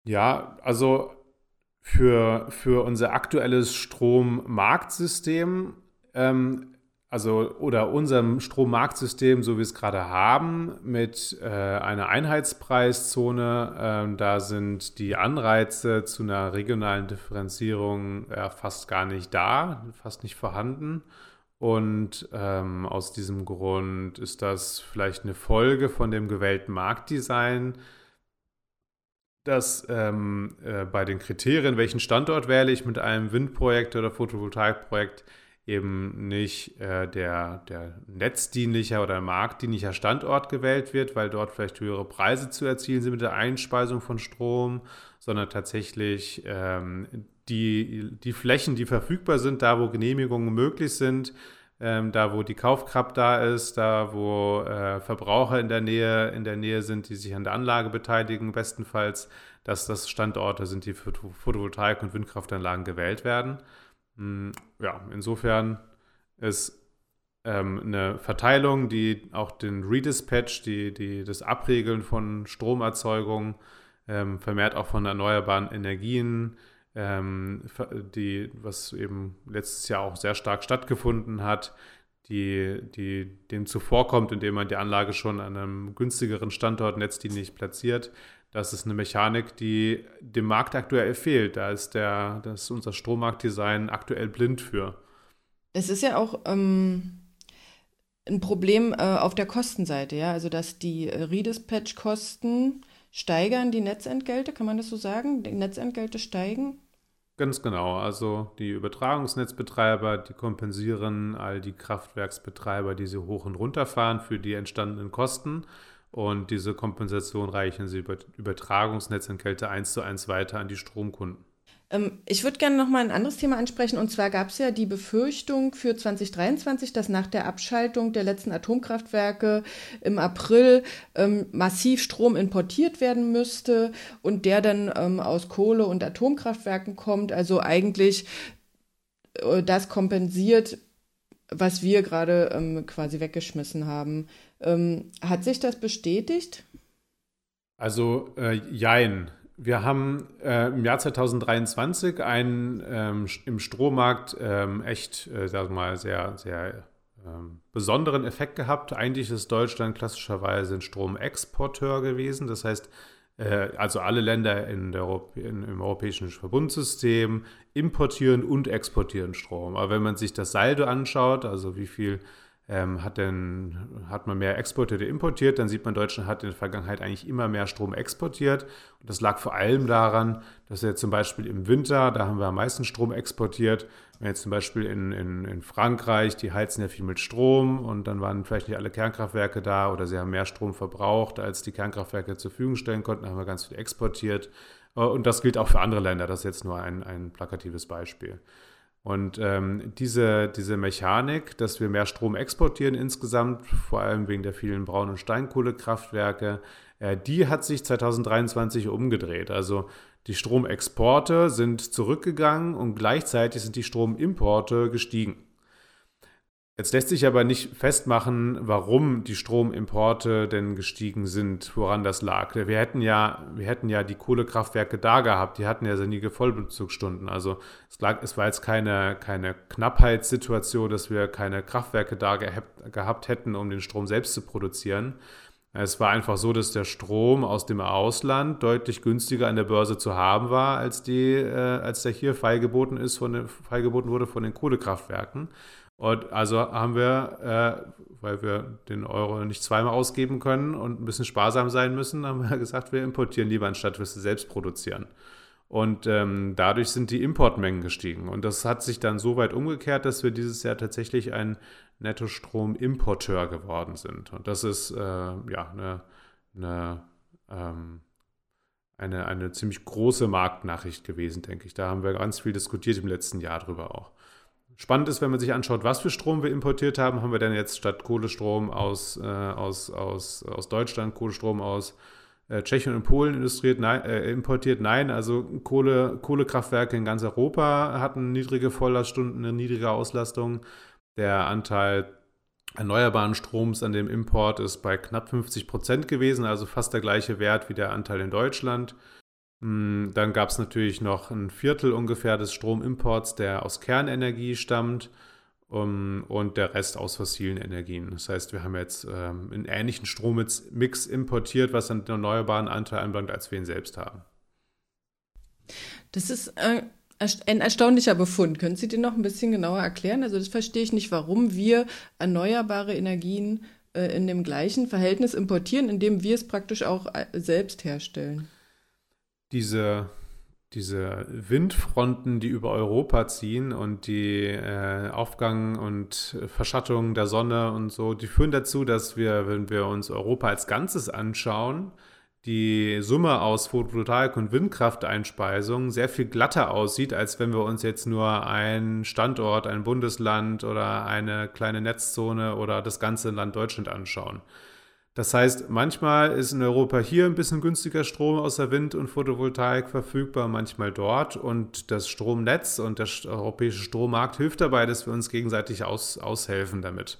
Ja, also für, für unser aktuelles Strommarktsystem, ähm, also oder unserem Strommarktsystem, so wie wir es gerade haben, mit äh, einer Einheitspreiszone, äh, da sind die Anreize zu einer regionalen Differenzierung äh, fast gar nicht da, fast nicht vorhanden. Und ähm, aus diesem Grund ist das vielleicht eine Folge von dem gewählten Marktdesign, dass ähm, äh, bei den Kriterien, welchen Standort wähle ich mit einem Windprojekt oder Photovoltaikprojekt, eben nicht äh, der, der netzdienlicher oder marktdienlicher Standort gewählt wird, weil dort vielleicht höhere Preise zu erzielen sind mit der Einspeisung von Strom, sondern tatsächlich ähm, die, die Flächen, die verfügbar sind, da wo Genehmigungen möglich sind, ähm, da wo die Kaufkraft da ist, da wo äh, Verbraucher in der Nähe in der Nähe sind, die sich an der Anlage beteiligen, bestenfalls, dass das Standorte sind, die für Photovoltaik- und Windkraftanlagen gewählt werden. Hm, ja, insofern ist ähm, eine Verteilung, die auch den Redispatch, die, die, das Abregeln von Stromerzeugung, ähm, vermehrt auch von erneuerbaren Energien, die, was eben letztes Jahr auch sehr stark stattgefunden hat, die, die dem zuvorkommt, indem man die Anlage schon an einem günstigeren Standort netzdienlich platziert. Das ist eine Mechanik, die dem Markt aktuell fehlt. Da ist, der, das ist unser Strommarktdesign aktuell blind für. Es ist ja auch ähm, ein Problem äh, auf der Kostenseite, ja, also dass die Redispatch-Kosten steigern die Netzentgelte, kann man das so sagen? Die Netzentgelte steigen? Ganz genau. Also die Übertragungsnetzbetreiber, die kompensieren all die Kraftwerksbetreiber, die sie hoch und runter fahren für die entstandenen Kosten. Und diese Kompensation reichen sie über Übertragungsnetzentgelte eins zu eins weiter an die Stromkunden. Ähm, ich würde gerne noch mal ein anderes Thema ansprechen. Und zwar gab es ja die Befürchtung für 2023, dass nach der Abschaltung der letzten Atomkraftwerke im April ähm, massiv Strom importiert werden müsste und der dann ähm, aus Kohle- und Atomkraftwerken kommt. Also eigentlich äh, das kompensiert, was wir gerade ähm, quasi weggeschmissen haben. Ähm, hat sich das bestätigt? Also, äh, jein. Wir haben äh, im Jahr 2023 einen ähm, im Strommarkt ähm, echt, äh, sag mal, sehr, sehr ähm, besonderen Effekt gehabt. Eigentlich ist Deutschland klassischerweise ein Stromexporteur gewesen. Das heißt, äh, also alle Länder in der in, im europäischen Verbundsystem importieren und exportieren Strom. Aber wenn man sich das Saldo anschaut, also wie viel ähm, hat, denn, hat man mehr exportiert oder importiert, dann sieht man, Deutschland hat in der Vergangenheit eigentlich immer mehr Strom exportiert. Und das lag vor allem daran, dass wir zum Beispiel im Winter, da haben wir am meisten Strom exportiert. Wenn jetzt zum Beispiel in, in, in Frankreich, die heizen ja viel mit Strom und dann waren vielleicht nicht alle Kernkraftwerke da oder sie haben mehr Strom verbraucht, als die Kernkraftwerke zur Verfügung stellen konnten, haben wir ganz viel exportiert. Äh, und das gilt auch für andere Länder, das ist jetzt nur ein, ein plakatives Beispiel. Und ähm, diese, diese Mechanik, dass wir mehr Strom exportieren insgesamt, vor allem wegen der vielen Braun- und Steinkohlekraftwerke, äh, die hat sich 2023 umgedreht. Also die Stromexporte sind zurückgegangen und gleichzeitig sind die Stromimporte gestiegen. Jetzt lässt sich aber nicht festmachen, warum die Stromimporte denn gestiegen sind, woran das lag. Wir hätten ja, wir hätten ja die Kohlekraftwerke da gehabt, die hatten ja sinnige Vollbezugsstunden. Also es, lag, es war jetzt keine, keine Knappheitssituation, dass wir keine Kraftwerke da gehabt, gehabt hätten, um den Strom selbst zu produzieren. Es war einfach so, dass der Strom aus dem Ausland deutlich günstiger an der Börse zu haben war, als, die, äh, als der hier freigeboten, ist von den, freigeboten wurde von den Kohlekraftwerken. Und also haben wir, äh, weil wir den Euro nicht zweimal ausgeben können und ein bisschen sparsam sein müssen, haben wir gesagt, wir importieren lieber, anstatt wir es selbst produzieren. Und ähm, dadurch sind die Importmengen gestiegen. Und das hat sich dann so weit umgekehrt, dass wir dieses Jahr tatsächlich ein Nettostromimporteur geworden sind. Und das ist äh, ja eine, eine, ähm, eine, eine ziemlich große Marktnachricht gewesen, denke ich. Da haben wir ganz viel diskutiert im letzten Jahr drüber auch. Spannend ist, wenn man sich anschaut, was für Strom wir importiert haben, haben wir denn jetzt statt Kohlestrom aus, äh, aus, aus, aus Deutschland, Kohlestrom aus äh, Tschechien und Polen nein, äh, importiert? Nein, also Kohle, Kohlekraftwerke in ganz Europa hatten niedrige Volllaststunden, eine niedrige Auslastung. Der Anteil erneuerbaren Stroms an dem Import ist bei knapp 50 Prozent gewesen, also fast der gleiche Wert wie der Anteil in Deutschland. Hm, dann gab es natürlich noch ein Viertel ungefähr des Stromimports, der aus Kernenergie stammt und der Rest aus fossilen Energien. Das heißt, wir haben jetzt ähm, einen ähnlichen Strommix importiert, was einen erneuerbaren Anteil anbelangt, als wir ihn selbst haben. Das ist äh, ein erstaunlicher Befund. Können Sie den noch ein bisschen genauer erklären? Also das verstehe ich nicht, warum wir erneuerbare Energien äh, in dem gleichen Verhältnis importieren, indem wir es praktisch auch äh, selbst herstellen diese, diese Windfronten, die über Europa ziehen und die äh, Aufgang und Verschattung der Sonne und so, die führen dazu, dass wir, wenn wir uns Europa als Ganzes anschauen, die Summe aus Photovoltaik- und Windkrafteinspeisung sehr viel glatter aussieht, als wenn wir uns jetzt nur einen Standort, ein Bundesland oder eine kleine Netzzone oder das ganze Land Deutschland anschauen. Das heißt, manchmal ist in Europa hier ein bisschen günstiger Strom aus der Wind- und Photovoltaik verfügbar, manchmal dort. Und das Stromnetz und der europäische Strommarkt hilft dabei, dass wir uns gegenseitig aus, aushelfen damit.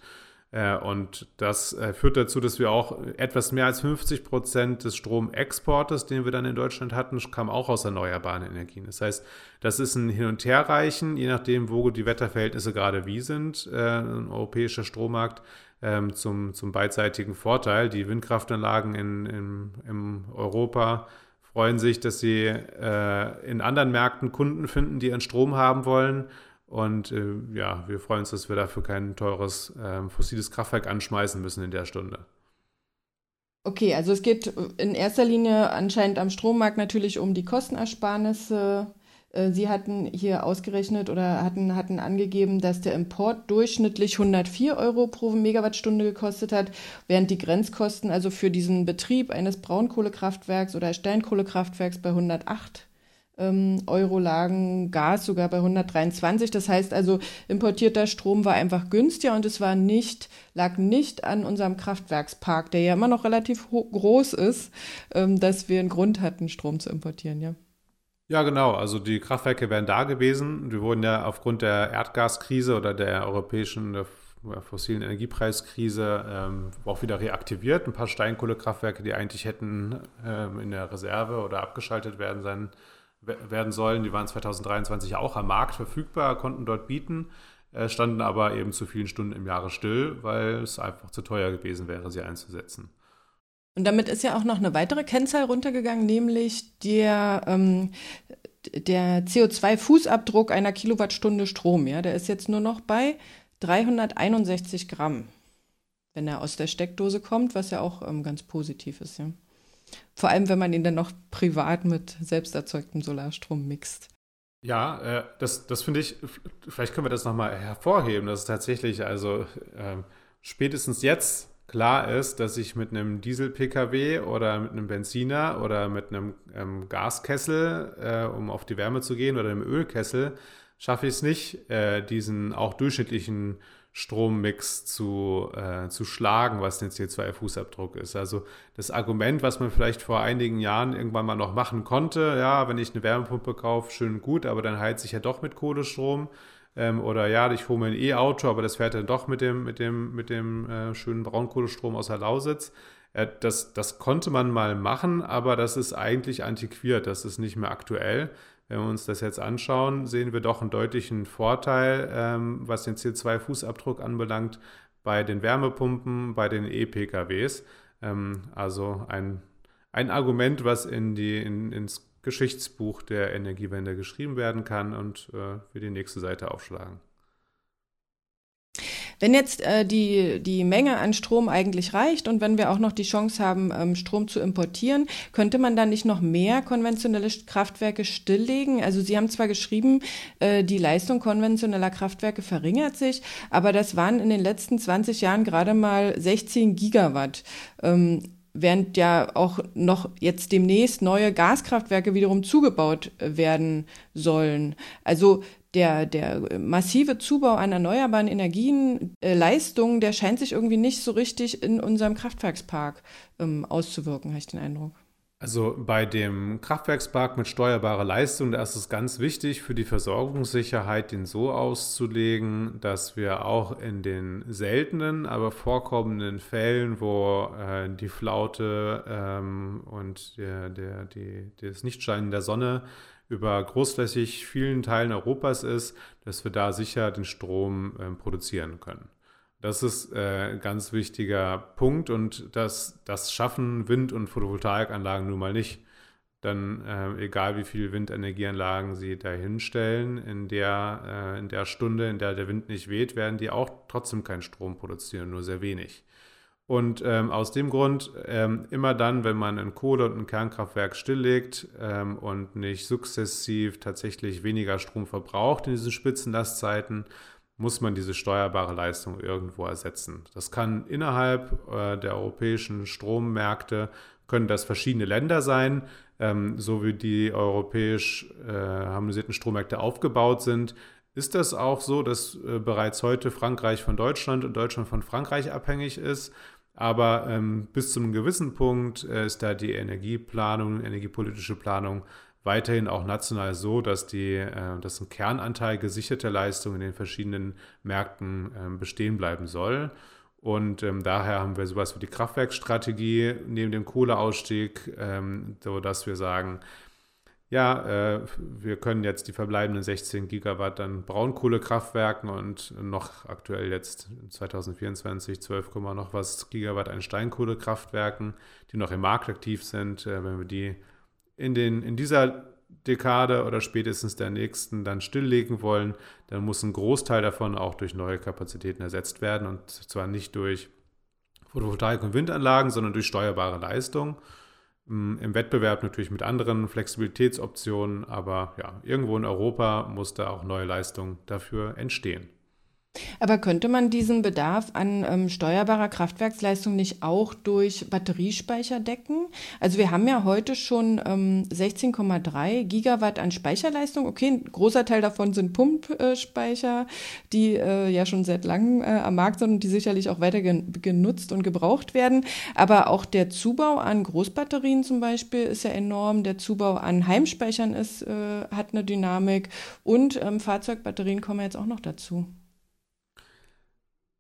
Äh, und das äh, führt dazu, dass wir auch etwas mehr als 50 Prozent des Stromexportes, den wir dann in Deutschland hatten, kam auch aus erneuerbaren Energien. Das heißt, das ist ein Hin- und Herreichen, je nachdem, wo die Wetterverhältnisse gerade wie sind. Äh, ein europäischer Strommarkt ähm, zum, zum beidseitigen Vorteil. Die Windkraftanlagen in, in, in Europa freuen sich, dass sie in anderen Märkten Kunden finden, die ihren Strom haben wollen. Und äh, ja, wir freuen uns, dass wir dafür kein teures äh, fossiles Kraftwerk anschmeißen müssen in der Stunde. Okay, also es geht in erster Linie anscheinend am Strommarkt natürlich um die Kostenersparnisse. Äh, Sie hatten hier ausgerechnet oder hatten, hatten angegeben, dass der Import durchschnittlich 104 Euro pro Megawattstunde gekostet hat, während die Grenzkosten also für diesen Betrieb eines Braunkohlekraftwerks oder Steinkohlekraftwerks bei 108 ähm, Euro lagen, Gas sogar bei 123. Das heißt also, importierter Strom war einfach günstiger und es war nicht, lag nicht an unserem Kraftwerkspark, der ja immer noch relativ groß ist, ähm, dass wir einen Grund hatten, Strom zu importieren, ja. Ja, genau. Also die Kraftwerke wären da gewesen. Die wurden ja aufgrund der Erdgaskrise oder der europäischen der fossilen Energiepreiskrise ähm, auch wieder reaktiviert. Ein paar Steinkohlekraftwerke, die eigentlich hätten ähm, in der Reserve oder abgeschaltet werden sein, werden sollen. Die waren 2023 auch am Markt verfügbar, konnten dort bieten, äh, standen aber eben zu vielen Stunden im Jahre still, weil es einfach zu teuer gewesen wäre, sie einzusetzen. Und damit ist ja auch noch eine weitere Kennzahl runtergegangen, nämlich der, ähm, der CO2-Fußabdruck einer Kilowattstunde Strom. Ja, der ist jetzt nur noch bei 361 Gramm, wenn er aus der Steckdose kommt, was ja auch ähm, ganz positiv ist. Ja. Vor allem, wenn man ihn dann noch privat mit selbst erzeugtem Solarstrom mixt. Ja, äh, das, das finde ich, vielleicht können wir das nochmal hervorheben, dass es tatsächlich, also äh, spätestens jetzt klar ist, dass ich mit einem Diesel-Pkw oder mit einem Benziner oder mit einem ähm, Gaskessel, äh, um auf die Wärme zu gehen, oder einem Ölkessel, schaffe ich es nicht, äh, diesen auch durchschnittlichen Strommix zu, äh, zu schlagen, was den CO2-Fußabdruck ist. Also das Argument, was man vielleicht vor einigen Jahren irgendwann mal noch machen konnte, ja, wenn ich eine Wärmepumpe kaufe, schön gut, aber dann heizt ich ja doch mit Kohlestrom. Ähm, oder ja, ich hole mir ein E-Auto, aber das fährt dann doch mit dem, mit dem, mit dem äh, schönen Braunkohlestrom aus der Lausitz. Äh, das, das konnte man mal machen, aber das ist eigentlich antiquiert, das ist nicht mehr aktuell. Wenn wir uns das jetzt anschauen, sehen wir doch einen deutlichen Vorteil, ähm, was den CO2-Fußabdruck anbelangt, bei den Wärmepumpen, bei den E-PKWs. Ähm, also ein, ein Argument, was in die, in, ins Geschichtsbuch der Energiewende geschrieben werden kann und äh, wir die nächste Seite aufschlagen. Wenn jetzt äh, die, die Menge an Strom eigentlich reicht und wenn wir auch noch die Chance haben, ähm, Strom zu importieren, könnte man dann nicht noch mehr konventionelle Kraftwerke stilllegen? Also Sie haben zwar geschrieben, äh, die Leistung konventioneller Kraftwerke verringert sich, aber das waren in den letzten 20 Jahren gerade mal 16 Gigawatt. Ähm, während ja auch noch jetzt demnächst neue Gaskraftwerke wiederum zugebaut werden sollen. Also der, der massive Zubau an erneuerbaren Energien, äh, Leistungen, der scheint sich irgendwie nicht so richtig in unserem Kraftwerkspark ähm, auszuwirken, habe ich den Eindruck. Also bei dem Kraftwerkspark mit steuerbarer Leistung, da ist es ganz wichtig für die Versorgungssicherheit, den so auszulegen, dass wir auch in den seltenen, aber vorkommenden Fällen, wo äh, die Flaute ähm, und der, der, die, das Nichtscheinen der Sonne über großflächig vielen Teilen Europas ist, dass wir da sicher den Strom äh, produzieren können. Das ist äh, ein ganz wichtiger Punkt und das, das schaffen Wind- und Photovoltaikanlagen nun mal nicht. Dann, äh, egal wie viele Windenergieanlagen sie da hinstellen, in der, äh, in der Stunde, in der der Wind nicht weht, werden die auch trotzdem keinen Strom produzieren, nur sehr wenig. Und ähm, aus dem Grund, ähm, immer dann, wenn man ein Kohle- und ein Kernkraftwerk stilllegt ähm, und nicht sukzessiv tatsächlich weniger Strom verbraucht in diesen Spitzenlastzeiten, muss man diese steuerbare Leistung irgendwo ersetzen. Das kann innerhalb äh, der europäischen Strommärkte, können das verschiedene Länder sein, ähm, so wie die europäisch äh, harmonisierten Strommärkte aufgebaut sind. Ist das auch so, dass äh, bereits heute Frankreich von Deutschland und Deutschland von Frankreich abhängig ist? Aber ähm, bis zu einem gewissen Punkt äh, ist da die Energieplanung, energiepolitische Planung weiterhin auch national so, dass, die, äh, dass ein Kernanteil gesicherter Leistung in den verschiedenen Märkten äh, bestehen bleiben soll. Und ähm, daher haben wir sowas wie die Kraftwerkstrategie neben dem Kohleausstieg, ähm, sodass wir sagen, ja, äh, wir können jetzt die verbleibenden 16 Gigawatt an Braunkohlekraftwerken und noch aktuell jetzt 2024 12, noch was Gigawatt an Steinkohlekraftwerken, die noch im Markt aktiv sind, äh, wenn wir die in, den, in dieser Dekade oder spätestens der nächsten dann stilllegen wollen, dann muss ein Großteil davon auch durch neue Kapazitäten ersetzt werden und zwar nicht durch Photovoltaik- und Windanlagen, sondern durch steuerbare Leistung. Im Wettbewerb natürlich mit anderen Flexibilitätsoptionen, aber ja, irgendwo in Europa muss da auch neue Leistung dafür entstehen. Aber könnte man diesen Bedarf an ähm, steuerbarer Kraftwerksleistung nicht auch durch Batteriespeicher decken? Also wir haben ja heute schon ähm, 16,3 Gigawatt an Speicherleistung. Okay, ein großer Teil davon sind Pumpspeicher, die äh, ja schon seit langem äh, am Markt sind und die sicherlich auch weiter gen genutzt und gebraucht werden. Aber auch der Zubau an Großbatterien zum Beispiel ist ja enorm. Der Zubau an Heimspeichern ist, äh, hat eine Dynamik und ähm, Fahrzeugbatterien kommen jetzt auch noch dazu.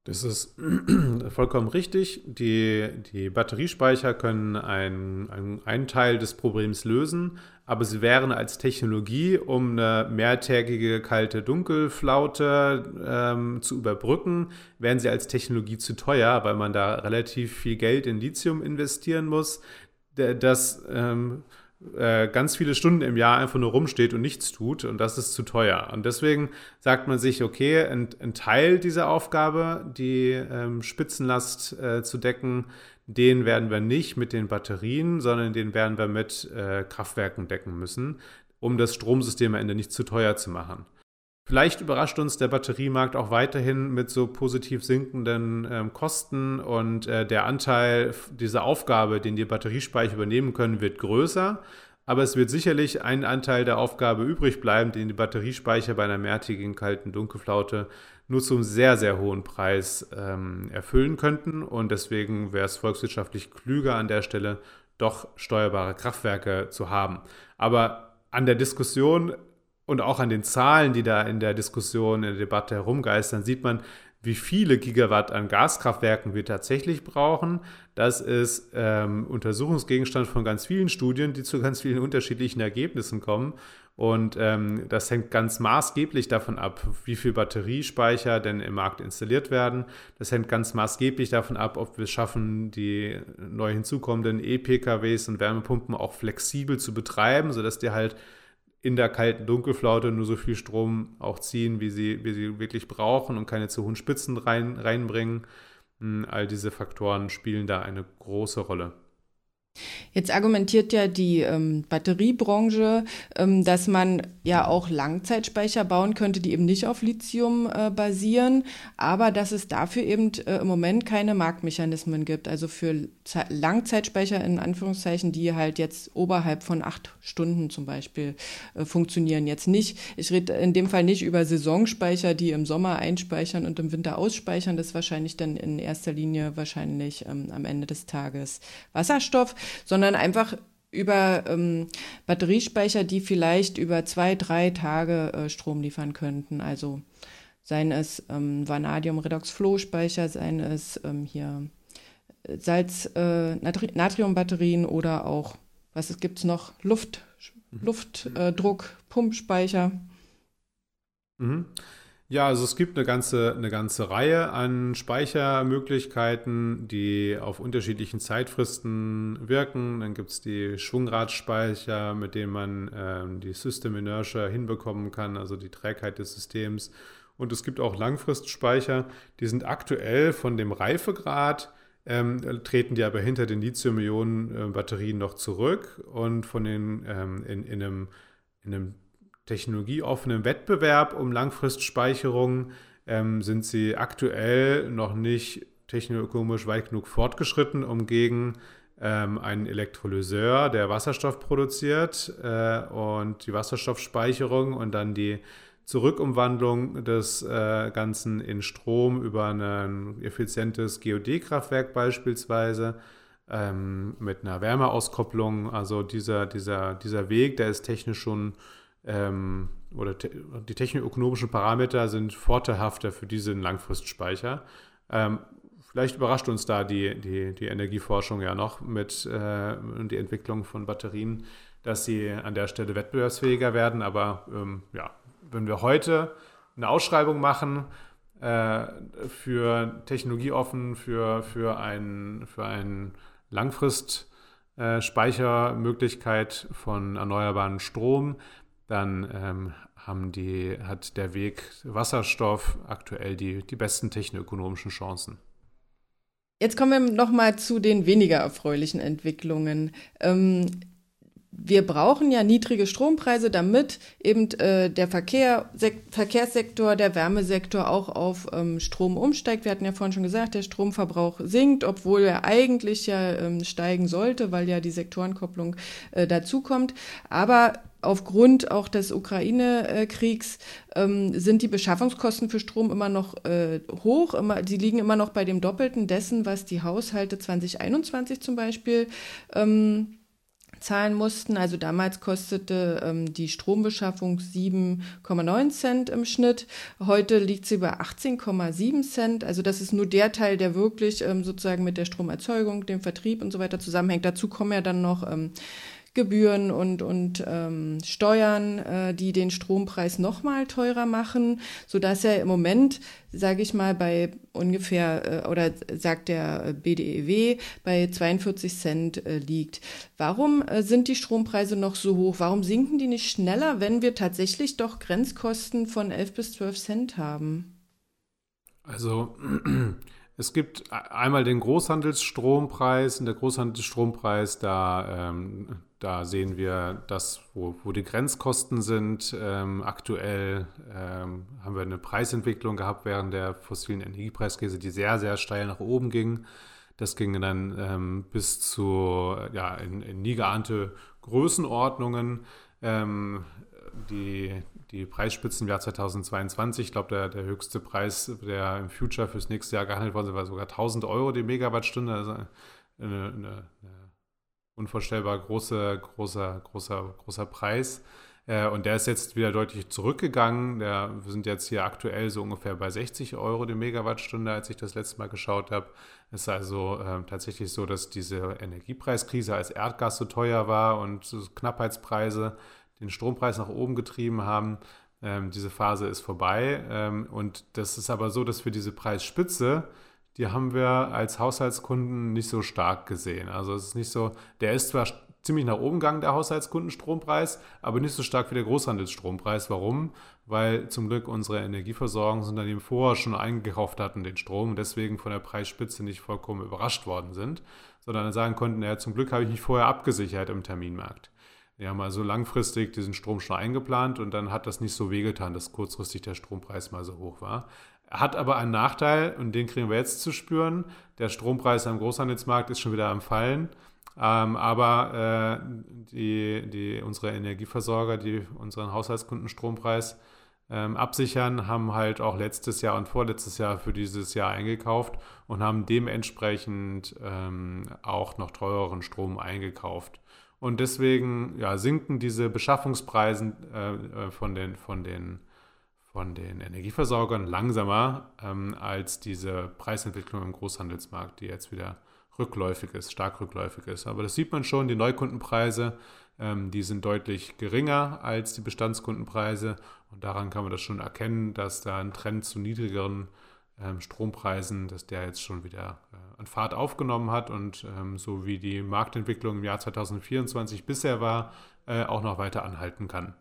Das ist vollkommen richtig. Die, die Batteriespeicher können einen ein Teil des Problems lösen, aber sie wären als Technologie, um eine mehrtägige kalte Dunkelflaute ähm, zu überbrücken, wären sie als Technologie zu teuer, weil man da relativ viel Geld in Lithium investieren muss. Das ähm, äh, ganz viele Stunden im Jahr einfach nur rumsteht und nichts tut und das ist zu teuer. Und deswegen sagt man sich, okay, ein, ein Teil dieser Aufgabe, die ähm, Spitzenlast äh, zu decken, den werden wir nicht mit den Batterien, sondern den werden wir mit äh, Kraftwerken decken müssen, um das Stromsystem am Ende nicht zu teuer zu machen. Vielleicht überrascht uns der Batteriemarkt auch weiterhin mit so positiv sinkenden ähm, Kosten und äh, der Anteil dieser Aufgabe, den die Batteriespeicher übernehmen können, wird größer. Aber es wird sicherlich ein Anteil der Aufgabe übrig bleiben, den die Batteriespeicher bei einer mehrtägigen kalten Dunkelflaute nur zum sehr, sehr hohen Preis ähm, erfüllen könnten. Und deswegen wäre es volkswirtschaftlich klüger an der Stelle, doch steuerbare Kraftwerke zu haben. Aber an der Diskussion und auch an den Zahlen, die da in der Diskussion, in der Debatte herumgeistern, sieht man, wie viele Gigawatt an Gaskraftwerken wir tatsächlich brauchen. Das ist ähm, Untersuchungsgegenstand von ganz vielen Studien, die zu ganz vielen unterschiedlichen Ergebnissen kommen. Und ähm, das hängt ganz maßgeblich davon ab, wie viel Batteriespeicher denn im Markt installiert werden. Das hängt ganz maßgeblich davon ab, ob wir es schaffen, die neu hinzukommenden E-PKWs und Wärmepumpen auch flexibel zu betreiben, sodass die halt in der kalten Dunkelflaute nur so viel Strom auch ziehen, wie sie, wie sie wirklich brauchen und keine zu hohen Spitzen rein, reinbringen. Hm, all diese Faktoren spielen da eine große Rolle. Jetzt argumentiert ja die ähm, Batteriebranche, ähm, dass man ja auch Langzeitspeicher bauen könnte, die eben nicht auf Lithium äh, basieren, aber dass es dafür eben äh, im Moment keine Marktmechanismen gibt. Also für Ze Langzeitspeicher in Anführungszeichen, die halt jetzt oberhalb von acht Stunden zum Beispiel äh, funktionieren. Jetzt nicht, ich rede in dem Fall nicht über Saisonspeicher, die im Sommer einspeichern und im Winter ausspeichern. Das ist wahrscheinlich dann in erster Linie wahrscheinlich ähm, am Ende des Tages Wasserstoff sondern einfach über ähm, Batteriespeicher, die vielleicht über zwei, drei Tage äh, Strom liefern könnten. Also seien es ähm, Vanadium-Redox-Flow-Speicher, seien es ähm, hier äh, Salz, äh, Natri Natriumbatterien oder auch, was gibt es noch, Luft, mhm. Luftdruck, äh, Pumpspeicher. Mhm. Ja, also es gibt eine ganze, eine ganze Reihe an Speichermöglichkeiten, die auf unterschiedlichen Zeitfristen wirken. Dann gibt es die Schwungradspeicher, mit denen man ähm, die System Inertia hinbekommen kann, also die Trägheit des Systems. Und es gibt auch Langfristspeicher, die sind aktuell von dem Reifegrad, ähm, treten die aber hinter den Lithium-Ionen-Batterien noch zurück und von den ähm, in, in einem in einem technologieoffenen Wettbewerb um Langfristspeicherung ähm, sind sie aktuell noch nicht technologisch weit genug fortgeschritten, um gegen ähm, einen Elektrolyseur, der Wasserstoff produziert äh, und die Wasserstoffspeicherung und dann die Zurückumwandlung des äh, Ganzen in Strom über ein effizientes GOD-Kraftwerk beispielsweise ähm, mit einer Wärmeauskopplung. Also dieser, dieser, dieser Weg, der ist technisch schon ähm, oder te die technikökonomischen Parameter sind vorteilhafter für diesen Langfristspeicher. Ähm, vielleicht überrascht uns da die, die, die Energieforschung ja noch mit äh, die Entwicklung von Batterien, dass sie an der Stelle wettbewerbsfähiger werden. Aber ähm, ja, wenn wir heute eine Ausschreibung machen äh, für technologieoffen, für, für ein, für ein Langfrist äh, Speichermöglichkeit von erneuerbaren Strom, dann ähm, haben die, hat der Weg Wasserstoff aktuell die, die besten technoökonomischen Chancen. Jetzt kommen wir nochmal zu den weniger erfreulichen Entwicklungen. Ähm, wir brauchen ja niedrige Strompreise, damit eben äh, der Verkehr, Verkehrssektor, der Wärmesektor auch auf ähm, Strom umsteigt. Wir hatten ja vorhin schon gesagt, der Stromverbrauch sinkt, obwohl er eigentlich ja ähm, steigen sollte, weil ja die Sektorenkopplung äh, dazukommt. Aber aufgrund auch des Ukraine-Kriegs ähm, sind die Beschaffungskosten für Strom immer noch äh, hoch. Immer, die liegen immer noch bei dem Doppelten dessen, was die Haushalte 2021 zum Beispiel ähm, zahlen mussten. Also damals kostete ähm, die Strombeschaffung 7,9 Cent im Schnitt. Heute liegt sie bei 18,7 Cent. Also das ist nur der Teil, der wirklich ähm, sozusagen mit der Stromerzeugung, dem Vertrieb und so weiter zusammenhängt. Dazu kommen ja dann noch ähm, Gebühren und, und ähm, Steuern, äh, die den Strompreis nochmal teurer machen, sodass er im Moment, sage ich mal, bei ungefähr, äh, oder sagt der BDEW, bei 42 Cent äh, liegt. Warum äh, sind die Strompreise noch so hoch? Warum sinken die nicht schneller, wenn wir tatsächlich doch Grenzkosten von 11 bis 12 Cent haben? Also es gibt e-, einmal den Großhandelsstrompreis. Und der Großhandelsstrompreis, da, ähm, da sehen wir das, wo, wo die Grenzkosten sind. Ähm, aktuell ähm, haben wir eine Preisentwicklung gehabt während der fossilen Energiepreiskrise, die sehr, sehr steil nach oben ging. Das ging dann ähm, bis zu ja, in, in nie geahnte Größenordnungen. Ähm, die, die Preisspitzen im Jahr 2022, ich glaube, der, der höchste Preis, der im Future fürs nächste Jahr gehandelt worden ist, war sogar 1000 Euro die Megawattstunde. Also eine, eine, eine unvorstellbar große, großer, großer, großer Preis. Äh, und der ist jetzt wieder deutlich zurückgegangen. Der, wir sind jetzt hier aktuell so ungefähr bei 60 Euro die Megawattstunde, als ich das letzte Mal geschaut habe. Es ist also äh, tatsächlich so, dass diese Energiepreiskrise, als Erdgas so teuer war und Knappheitspreise den Strompreis nach oben getrieben haben, ähm, diese Phase ist vorbei. Ähm, und das ist aber so, dass wir diese Preisspitze, die haben wir als Haushaltskunden nicht so stark gesehen. Also es ist nicht so, der ist zwar ziemlich nach oben gegangen, der Haushaltskundenstrompreis, aber nicht so stark wie der Großhandelsstrompreis. Warum? Weil zum Glück unsere Energieversorgungsunternehmen vorher schon eingekauft hatten, den Strom, und deswegen von der Preisspitze nicht vollkommen überrascht worden sind, sondern sagen konnten, ja, zum Glück habe ich mich vorher abgesichert im Terminmarkt. Wir haben also langfristig diesen Strom schon eingeplant und dann hat das nicht so wehgetan, dass kurzfristig der Strompreis mal so hoch war. Hat aber einen Nachteil und den kriegen wir jetzt zu spüren. Der Strompreis am Großhandelsmarkt ist schon wieder am Fallen. Ähm, aber äh, die, die, unsere Energieversorger, die unseren Haushaltskunden Strompreis ähm, absichern, haben halt auch letztes Jahr und vorletztes Jahr für dieses Jahr eingekauft und haben dementsprechend ähm, auch noch teureren Strom eingekauft. Und deswegen ja, sinken diese Beschaffungspreise äh, äh, von, den, von, den, von den Energieversorgern langsamer ähm, als diese Preisentwicklung im Großhandelsmarkt, die jetzt wieder rückläufig ist, stark rückläufig ist. Aber das sieht man schon, die Neukundenpreise, ähm, die sind deutlich geringer als die Bestandskundenpreise. Und daran kann man das schon erkennen, dass da ein Trend zu niedrigeren ähm, Strompreisen, dass der jetzt schon wieder äh, an Fahrt aufgenommen hat und ähm, so wie die Marktentwicklung im Jahr 2024 bisher war, äh, auch noch weiter anhalten kann.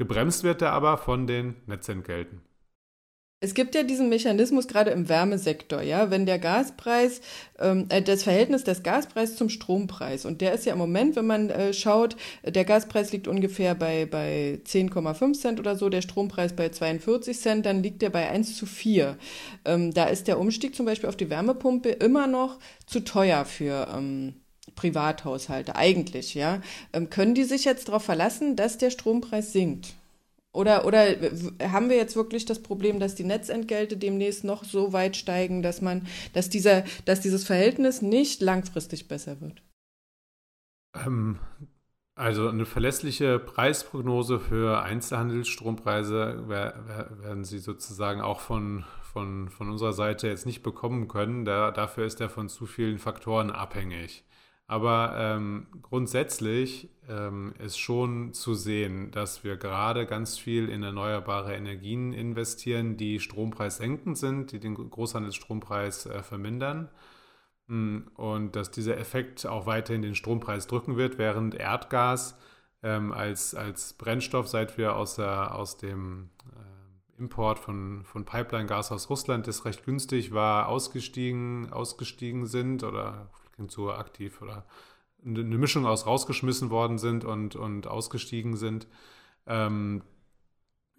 Gebremst wird er aber von den Netzentgelten. Es gibt ja diesen Mechanismus gerade im Wärmesektor, ja, wenn der Gaspreis, ähm, äh, das Verhältnis des Gaspreises zum Strompreis und der ist ja im Moment, wenn man äh, schaut, der Gaspreis liegt ungefähr bei, bei 10,5 Cent oder so, der Strompreis bei 42 Cent, dann liegt der bei 1 zu 4. Ähm, da ist der Umstieg zum Beispiel auf die Wärmepumpe immer noch zu teuer für ähm, Privathaushalte, eigentlich, ja. Ähm, können die sich jetzt darauf verlassen, dass der Strompreis sinkt? Oder, oder haben wir jetzt wirklich das Problem, dass die Netzentgelte demnächst noch so weit steigen, dass man, dass dieser, dass dieses Verhältnis nicht langfristig besser wird? Ähm, also eine verlässliche Preisprognose für Einzelhandelsstrompreise werden Sie sozusagen auch von, von, von unserer Seite jetzt nicht bekommen können. Da, dafür ist er von zu vielen Faktoren abhängig. Aber ähm, grundsätzlich ähm, ist schon zu sehen, dass wir gerade ganz viel in erneuerbare Energien investieren, die strompreissenkend sind, die den Großhandelsstrompreis äh, vermindern. hm, und dass dieser Effekt auch weiterhin den Strompreis drücken wird, während Erdgas ähm, als, als Brennstoff, seit wir aus, der, aus dem äh, Import von, von Pipeline-Gas aus Russland, das recht günstig war, ausgestiegen, ausgestiegen sind oder klingt aktiv oder eine Mischung aus rausgeschmissen worden sind und, und ausgestiegen sind. Ähm,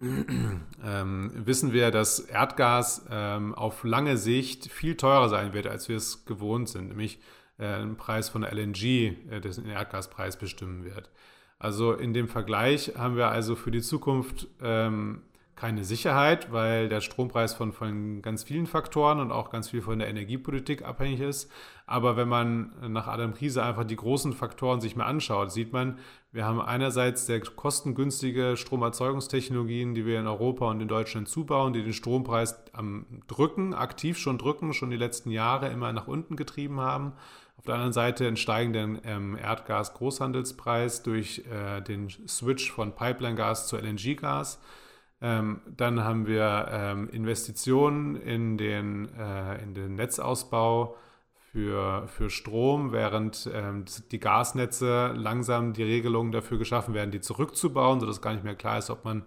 ähm, wissen wir, dass Erdgas ähm, auf lange Sicht viel teurer sein wird, als wir es gewohnt sind, nämlich äh, ein Preis von LNG, äh, das den Erdgaspreis bestimmen wird. Also in dem Vergleich haben wir also für die Zukunft ähm, keine Sicherheit, weil der Strompreis von, von ganz vielen Faktoren und auch ganz viel von der Energiepolitik abhängig ist. Aber wenn man nach Adam Krise einfach die großen Faktoren sich mal anschaut, sieht man, wir haben einerseits sehr kostengünstige Stromerzeugungstechnologien, die wir in Europa und in Deutschland zubauen, die den Strompreis am Drücken, aktiv schon drücken, schon die letzten Jahre immer nach unten getrieben haben. Auf der anderen Seite einen steigenden ähm, Erdgas-Großhandelspreis durch äh, den Switch von Pipeline-Gas zu LNG-Gas. Ähm, dann haben wir ähm, Investitionen in den, äh, in den Netzausbau für, für Strom, während ähm, die Gasnetze langsam die Regelungen dafür geschaffen werden, die zurückzubauen, sodass gar nicht mehr klar ist, ob man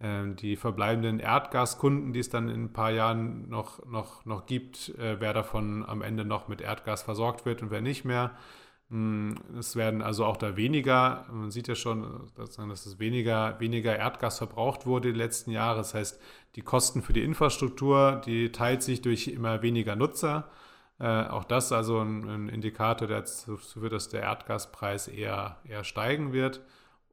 ähm, die verbleibenden Erdgaskunden, die es dann in ein paar Jahren noch, noch, noch gibt, äh, wer davon am Ende noch mit Erdgas versorgt wird und wer nicht mehr. Hm, es werden also auch da weniger, man sieht ja schon, dass es weniger, weniger Erdgas verbraucht wurde die letzten Jahre. Das heißt, die Kosten für die Infrastruktur, die teilt sich durch immer weniger Nutzer. Äh, auch das also ein, ein, Indikator, der dazu führt, dass der Erdgaspreis eher, eher steigen wird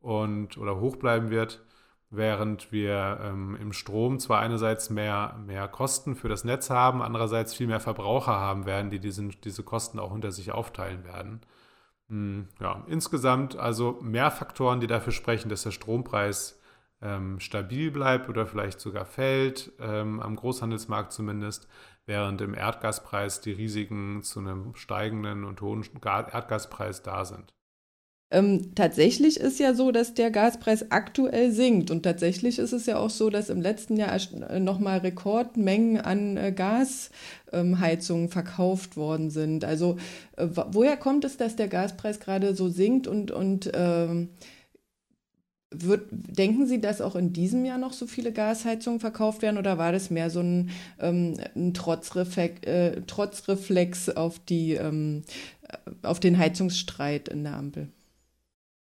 und oder hoch bleiben wird, während wir ähm, im Strom zwar einerseits mehr, mehr Kosten für das Netz haben, andererseits viel mehr Verbraucher haben werden, die diesen, diese Kosten auch unter sich aufteilen werden. Hm, ja, insgesamt also mehr Faktoren, die dafür sprechen, dass der Strompreis ähm, stabil bleibt oder vielleicht sogar fällt, ähm, am Großhandelsmarkt zumindest, während im Erdgaspreis die Risiken zu einem steigenden und hohen Erdgaspreis da sind. Ähm, tatsächlich ist ja so, dass der Gaspreis aktuell sinkt. Und tatsächlich ist es ja auch so, dass im letzten Jahr äh, nochmal Rekordmengen an äh, Gasheizungen ähm, verkauft worden sind. Also äh, woher kommt es, dass der Gaspreis gerade so sinkt und, und ähm, wird, denken Sie, dass auch in diesem Jahr noch so viele Gasheizungen verkauft werden oder war das mehr so ein, ähm, ein Trotzreflex, äh, Trotzreflex auf, die, ähm, auf den Heizungsstreit in der Ampel?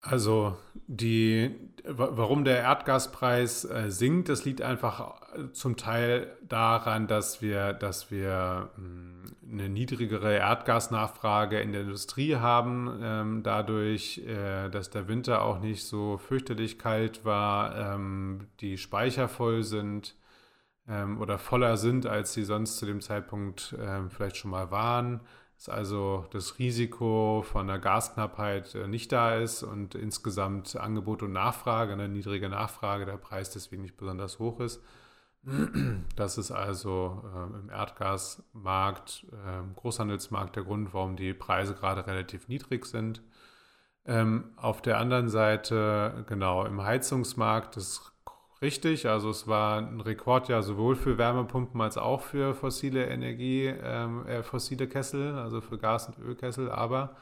Also die, warum der Erdgaspreis äh, sinkt, das liegt einfach äh, zum Teil daran, dass wir, dass wir hm, eine niedrigere Erdgasnachfrage in der Industrie haben, ähm, dadurch, äh, dass der Winter auch nicht so fürchterlich kalt war, ähm, die Speicher voll sind ähm, oder voller sind, als sie sonst zu dem Zeitpunkt vielleicht schon mal waren dass also das Risiko von der Gasknappheit äh, nicht da ist und insgesamt Angebot und Nachfrage, eine niedrige Nachfrage, der Preis deswegen nicht besonders hoch ist. Das ist also äh, im Erdgasmarkt, äh, Großhandelsmarkt der Grund, warum die Preise gerade relativ niedrig sind. Ähm, auf der anderen Seite, genau, im Heizungsmarkt, das Richtig, also es war ein Rekordjahr sowohl für Wärmepumpen als auch für fossile Energie, ähm, äh, fossile Kessel, also für Gas- und Ölkessel, aber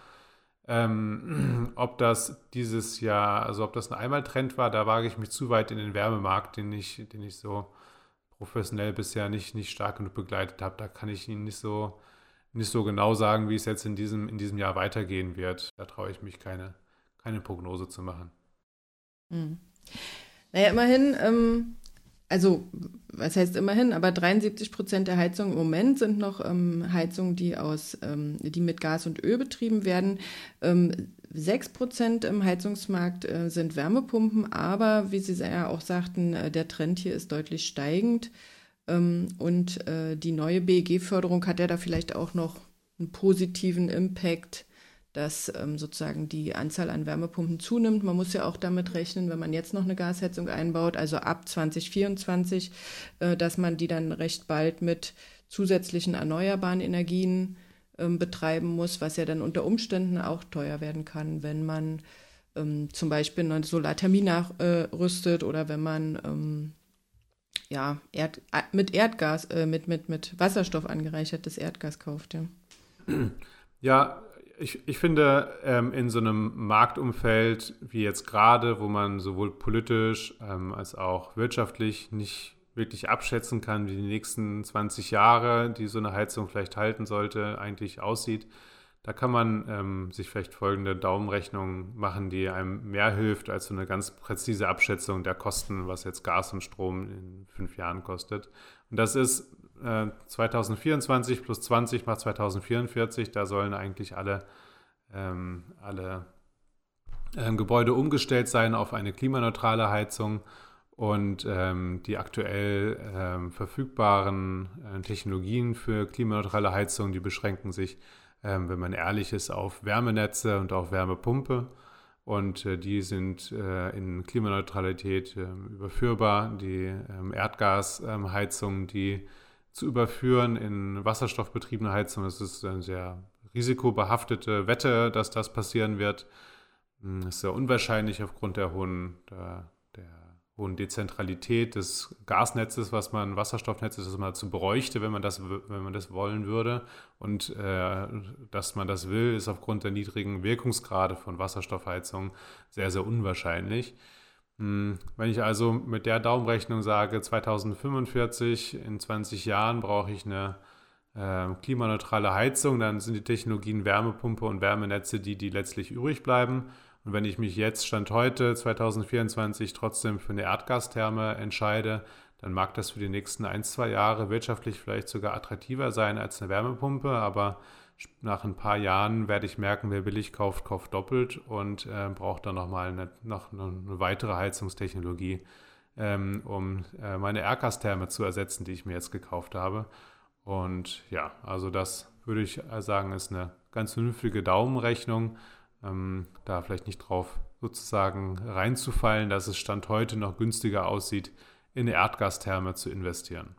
ähm, ob das dieses Jahr, also ob das ein Einmaltrend war, da wage ich mich zu weit in den Wärmemarkt, den ich, den ich so professionell bisher nicht, nicht stark genug begleitet habe. Da kann ich Ihnen nicht so, nicht so genau sagen, wie es jetzt in diesem, in diesem Jahr weitergehen wird. Da traue ich mich keine, keine Prognose zu machen. Mhm. Naja, immerhin, ähm, also was heißt immerhin, aber 73 Prozent der Heizungen im Moment sind noch ähm, Heizungen, die aus, ähm, die mit Gas und Öl betrieben werden. Ähm, 6 Prozent im Heizungsmarkt äh, sind Wärmepumpen, aber wie Sie ja auch sagten, äh, der Trend hier ist deutlich steigend. Ähm, und äh, die neue BEG-Förderung hat ja da vielleicht auch noch einen positiven Impact dass ähm, sozusagen die Anzahl an Wärmepumpen zunimmt. Man muss ja auch damit rechnen, wenn man jetzt noch eine Gasheizung einbaut, also ab 2024, äh, dass man die dann recht bald mit zusätzlichen erneuerbaren Energien ähm, betreiben muss, was ja dann unter Umständen auch teuer werden kann, wenn man ähm, zum Beispiel eine Solarthermie nachrüstet äh, oder wenn man ähm, ja, Erd, mit Erdgas, äh, mit, mit, mit Wasserstoff angereichertes Erdgas kauft. Ja. Ja, ich, ich finde, ähm, in so einem Marktumfeld wie jetzt gerade, wo man sowohl politisch ähm, als auch wirtschaftlich nicht wirklich abschätzen kann, wie die nächsten 20 Jahre, die so eine Heizung vielleicht halten sollte, eigentlich aussieht, da kann man ähm, sich vielleicht folgende Daumenrechnung machen, die einem mehr hilft als so eine ganz präzise Abschätzung der Kosten, was jetzt Gas und Strom in fünf Jahren kostet. Und das ist äh, 2024 plus 20 macht 2044. Da sollen eigentlich alle, ähm, alle äh, Gebäude umgestellt sein auf eine klimaneutrale Heizung. Und ähm, die aktuell ähm, verfügbaren äh, Technologien für klimaneutrale Heizung, die beschränken sich ähm, wenn man ehrlich ist, auf Wärmenetze und auf Wärmepumpe. Und äh, die sind äh, in Klimaneutralität äh, überführbar. Die ähm, Erdgasheizung, die zu überführen in wasserstoffbetriebene Heizung, das ist eine sehr risikobehaftete Wette, dass das passieren wird. Das hm, ist sehr unwahrscheinlich aufgrund der hohen, der, der hohen Dezentralität des Gasnetzes, was man, Wasserstoffnetzes, das man dazu bräuchte, wenn man das, wenn man das wollen würde. Und äh, dass man das will, ist aufgrund der niedrigen Wirkungsgrade von Wasserstoffheizungen sehr, sehr unwahrscheinlich. Hm, wenn ich also mit der Daumenrechnung sage, 2045, in 20 Jahren brauche ich eine äh, klimaneutrale Heizung, dann sind die Technologien Wärmepumpe und Wärmenetze die, die letztlich übrig bleiben. Und wenn ich mich jetzt, Stand heute, 2024, trotzdem für eine Erdgastherme entscheide, dann mag das für die nächsten ein, zwei Jahre wirtschaftlich vielleicht sogar attraktiver sein als eine Wärmepumpe, aber nach ein paar Jahren werde ich merken, wer billig kauft, kauft doppelt und äh, braucht dann nochmal eine, noch eine weitere Heizungstechnologie, ähm, um äh, meine Erdgastherme zu ersetzen, die ich mir jetzt gekauft habe. Und ja, also das würde ich sagen, ist eine ganz vernünftige Daumenrechnung ähm, da vielleicht nicht drauf sozusagen reinzufallen, dass es Stand heute noch günstiger aussieht, in eine Erdgastherme zu investieren.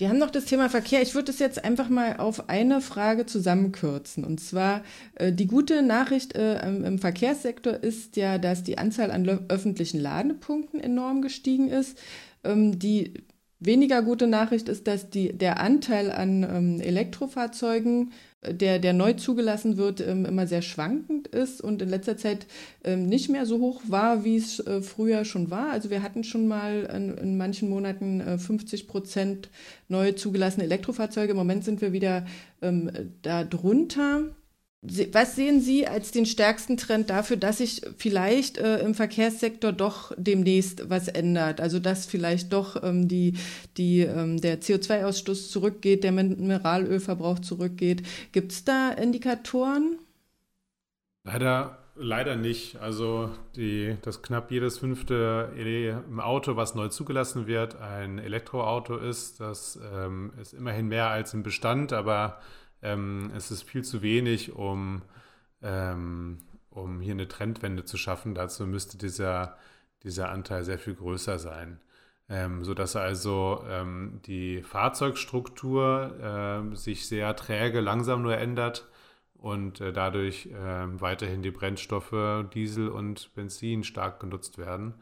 Wir haben noch das Thema Verkehr. Ich würde es jetzt einfach mal auf eine Frage zusammenkürzen. Und zwar, äh, die gute Nachricht äh, im Verkehrssektor ist ja, dass die Anzahl an öffentlichen Ladepunkten enorm gestiegen ist. Ähm, die weniger gute Nachricht ist, dass die, der Anteil an ähm, Elektrofahrzeugen der, der neu zugelassen wird, ähm, immer sehr schwankend ist und in letzter Zeit ähm, nicht mehr so hoch war, wie es äh, früher schon war. Also wir hatten schon mal in, in manchen Monaten äh, 50 Prozent neu zugelassene Elektrofahrzeuge. Im Moment sind wir wieder ähm, da drunter. Was sehen Sie als den stärksten Trend dafür, dass sich vielleicht äh, im Verkehrssektor doch demnächst was ändert? Also dass vielleicht doch ähm, die, die, ähm, der CO2-Ausstoß zurückgeht, der Mineralölverbrauch zurückgeht. Gibt es da Indikatoren? Leider, leider nicht. Also die, dass knapp jedes fünfte Auto, was neu zugelassen wird, ein Elektroauto ist, das ähm, ist immerhin mehr als im Bestand, aber ähm, es ist viel zu wenig, um, ähm, um hier eine Trendwende zu schaffen. Dazu müsste dieser, dieser Anteil sehr viel größer sein. Ähm, sodass also ähm, die Fahrzeugstruktur äh, sich sehr träge, langsam nur ändert und äh, dadurch äh, weiterhin die Brennstoffe Diesel und Benzin stark genutzt werden.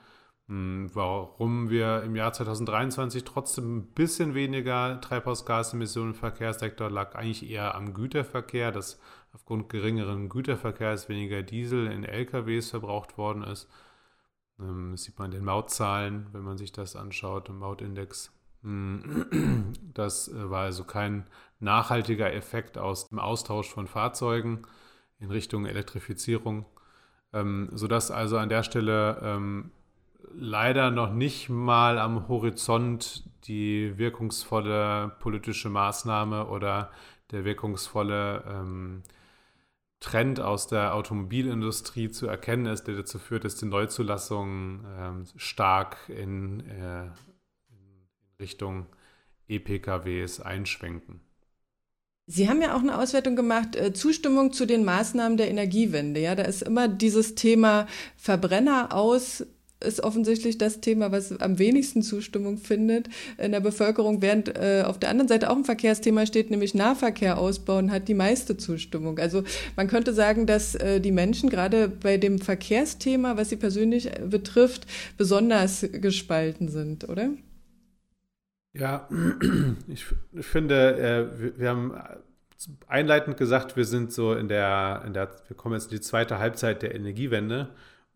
Hm, warum wir im Jahr 2023 trotzdem ein bisschen weniger Treibhausgasemissionen im Verkehrssektor lag eigentlich eher am Güterverkehr, dass aufgrund geringeren Güterverkehrs weniger Diesel in LKWs verbraucht worden ist. Ähm, das sieht man in den Mautzahlen, wenn man sich das anschaut, im Mautindex. Hm, das äh, war also kein nachhaltiger Effekt aus dem Austausch von Fahrzeugen in Richtung Elektrifizierung, ähm, sodass also an der Stelle ähm, leider noch nicht mal am Horizont die wirkungsvolle politische Maßnahme oder der wirkungsvolle ähm, Trend aus der Automobilindustrie zu erkennen ist, der dazu führt, dass die Neuzulassungen ähm, stark in, äh, in Richtung E-PKWs einschwenken. Sie haben ja auch eine Auswertung gemacht, äh, Zustimmung zu den Maßnahmen der Energiewende. Ja, da ist immer dieses Thema Verbrenner aus ist offensichtlich das Thema, was am wenigsten Zustimmung findet in der Bevölkerung, während äh, auf der anderen Seite auch ein Verkehrsthema steht, nämlich Nahverkehr ausbauen, hat die meiste Zustimmung. Also man könnte sagen, dass äh, die Menschen gerade bei dem Verkehrsthema, was sie persönlich äh, betrifft, besonders gespalten sind, oder? Ja, ich, ich finde, äh, wir, wir haben einleitend gesagt, wir sind so in der, in der, wir kommen jetzt in die zweite Halbzeit der Energiewende.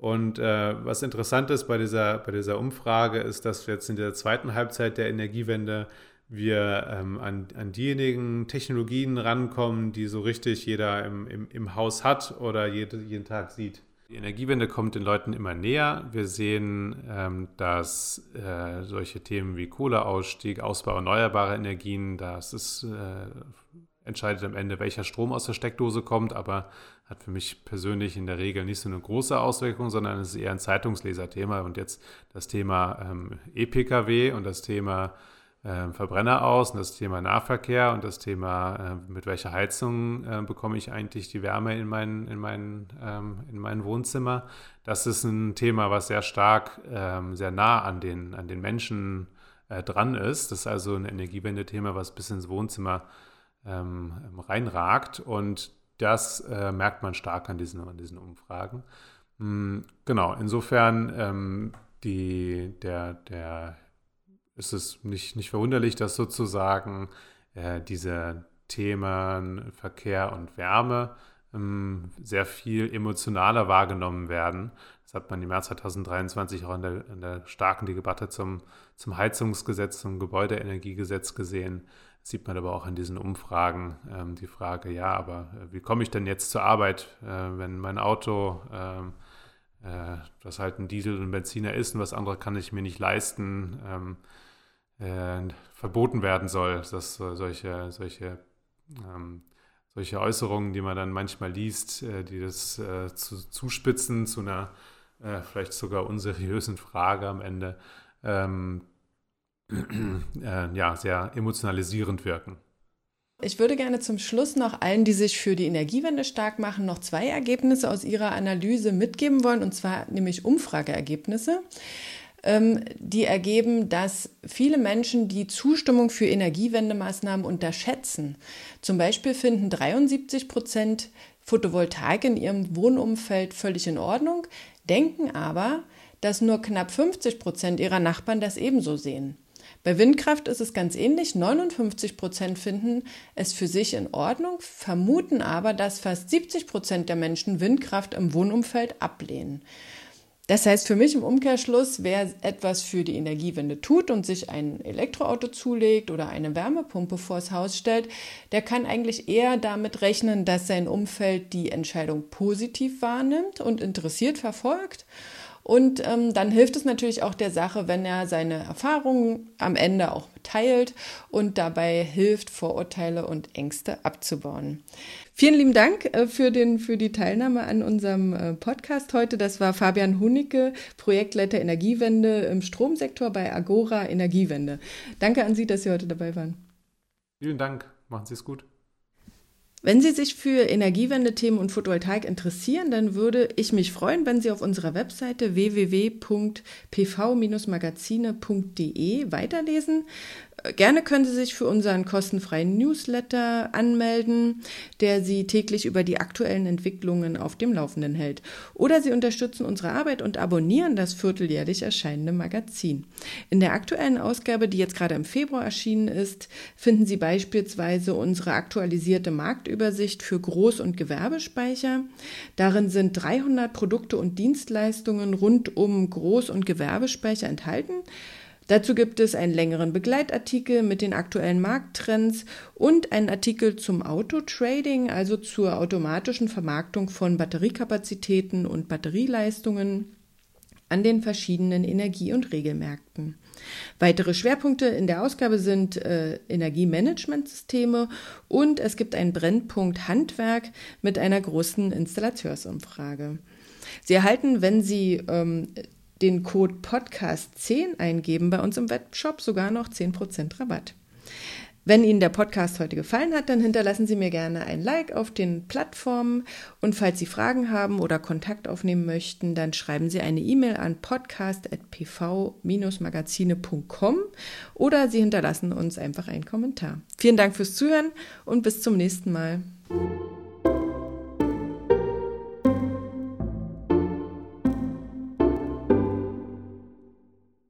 Und äh, was interessant ist bei dieser, bei dieser Umfrage, ist, dass jetzt in der zweiten Halbzeit der Energiewende wir ähm, an, an diejenigen Technologien rankommen, die so richtig jeder im, im, im Haus hat oder jede, jeden Tag sieht. Die Energiewende kommt den Leuten immer näher. Wir sehen, ähm, dass äh, solche Themen wie Kohleausstieg, Ausbau erneuerbarer Energien, das ist, äh, entscheidet am Ende, welcher Strom aus der Steckdose kommt, aber hat für mich persönlich in der Regel nicht so eine große Auswirkung, sondern es ist eher ein Zeitungsleserthema. Und jetzt das Thema ähm, E-Pkw und das Thema äh, Verbrenner aus und das Thema Nahverkehr und das Thema, äh, mit welcher Heizung äh, bekomme ich eigentlich die Wärme in mein, in, mein, ähm, in mein Wohnzimmer. Das ist ein Thema, was sehr stark, ähm, sehr nah an den, an den Menschen äh, dran ist. Das ist also ein Energiewende-Thema, was bis ins Wohnzimmer ähm, reinragt und das äh, merkt man stark an diesen, an diesen Umfragen. Hm, genau, insofern ähm, die, der, der ist es nicht, nicht verwunderlich, dass sozusagen äh, diese Themen Verkehr und Wärme ähm, sehr viel emotionaler wahrgenommen werden. Das hat man im März 2023 auch in der, in der starken Debatte zum, zum Heizungsgesetz, zum Gebäudeenergiegesetz gesehen. Sieht man aber auch in diesen Umfragen ähm, die Frage, ja, aber äh, wie komme ich denn jetzt zur Arbeit, äh, wenn mein Auto, ähm, äh, das halt ein Diesel und Benziner ist und was andere kann ich mir nicht leisten, ähm, äh, verboten werden soll, dass solche, solche, ähm, solche Äußerungen, die man dann manchmal liest, äh, die das äh, zu, zuspitzen zu einer äh, vielleicht sogar unseriösen Frage am Ende, ähm, äh, ja, sehr emotionalisierend wirken. Ich würde gerne zum Schluss noch allen, die sich für die Energiewende stark machen, noch zwei Ergebnisse aus Ihrer Analyse mitgeben wollen, und zwar nämlich Umfrageergebnisse. Ähm, die ergeben, dass viele Menschen die Zustimmung für Energiewendemaßnahmen unterschätzen. Zum Beispiel finden 73 Prozent Photovoltaik in ihrem Wohnumfeld völlig in Ordnung, denken aber, dass nur knapp 50 Prozent ihrer Nachbarn das ebenso sehen. Bei Windkraft ist es ganz ähnlich. 59 Prozent finden es für sich in Ordnung, vermuten aber, dass fast 70 Prozent der Menschen Windkraft im Wohnumfeld ablehnen. Das heißt für mich im Umkehrschluss, wer etwas für die Energiewende tut und sich ein Elektroauto zulegt oder eine Wärmepumpe vors Haus stellt, der kann eigentlich eher damit rechnen, dass sein Umfeld die Entscheidung positiv wahrnimmt und interessiert verfolgt. Und ähm, dann hilft es natürlich auch der Sache, wenn er seine Erfahrungen am Ende auch teilt und dabei hilft, Vorurteile und Ängste abzubauen. Vielen lieben Dank äh, für, den, für die Teilnahme an unserem äh, Podcast heute. Das war Fabian Hunicke, Projektleiter Energiewende im Stromsektor bei Agora Energiewende. Danke an Sie, dass Sie heute dabei waren. Vielen Dank. Machen Sie es gut. Wenn Sie sich für Energiewende-Themen und Photovoltaik interessieren, dann würde ich mich freuen, wenn Sie auf unserer Webseite www.pv-magazine.de weiterlesen. Gerne können Sie sich für unseren kostenfreien Newsletter anmelden, der Sie täglich über die aktuellen Entwicklungen auf dem Laufenden hält. Oder Sie unterstützen unsere Arbeit und abonnieren das vierteljährlich erscheinende Magazin. In der aktuellen Ausgabe, die jetzt gerade im Februar erschienen ist, finden Sie beispielsweise unsere aktualisierte Marktübersicht für Groß- und Gewerbespeicher. Darin sind 300 Produkte und Dienstleistungen rund um Groß- und Gewerbespeicher enthalten. Dazu gibt es einen längeren Begleitartikel mit den aktuellen Markttrends und einen Artikel zum Autotrading, also zur automatischen Vermarktung von Batteriekapazitäten und Batterieleistungen an den verschiedenen Energie- und Regelmärkten. Weitere Schwerpunkte in der Ausgabe sind äh, Energiemanagementsysteme und es gibt einen Brennpunkt Handwerk mit einer großen Installateursumfrage. Sie erhalten, wenn Sie ähm, den Code Podcast10 eingeben bei uns im Webshop sogar noch 10% Rabatt. Wenn Ihnen der Podcast heute gefallen hat, dann hinterlassen Sie mir gerne ein Like auf den Plattformen und falls Sie Fragen haben oder Kontakt aufnehmen möchten, dann schreiben Sie eine E-Mail an podcast.pv-magazine.com oder Sie hinterlassen uns einfach einen Kommentar. Vielen Dank fürs Zuhören und bis zum nächsten Mal.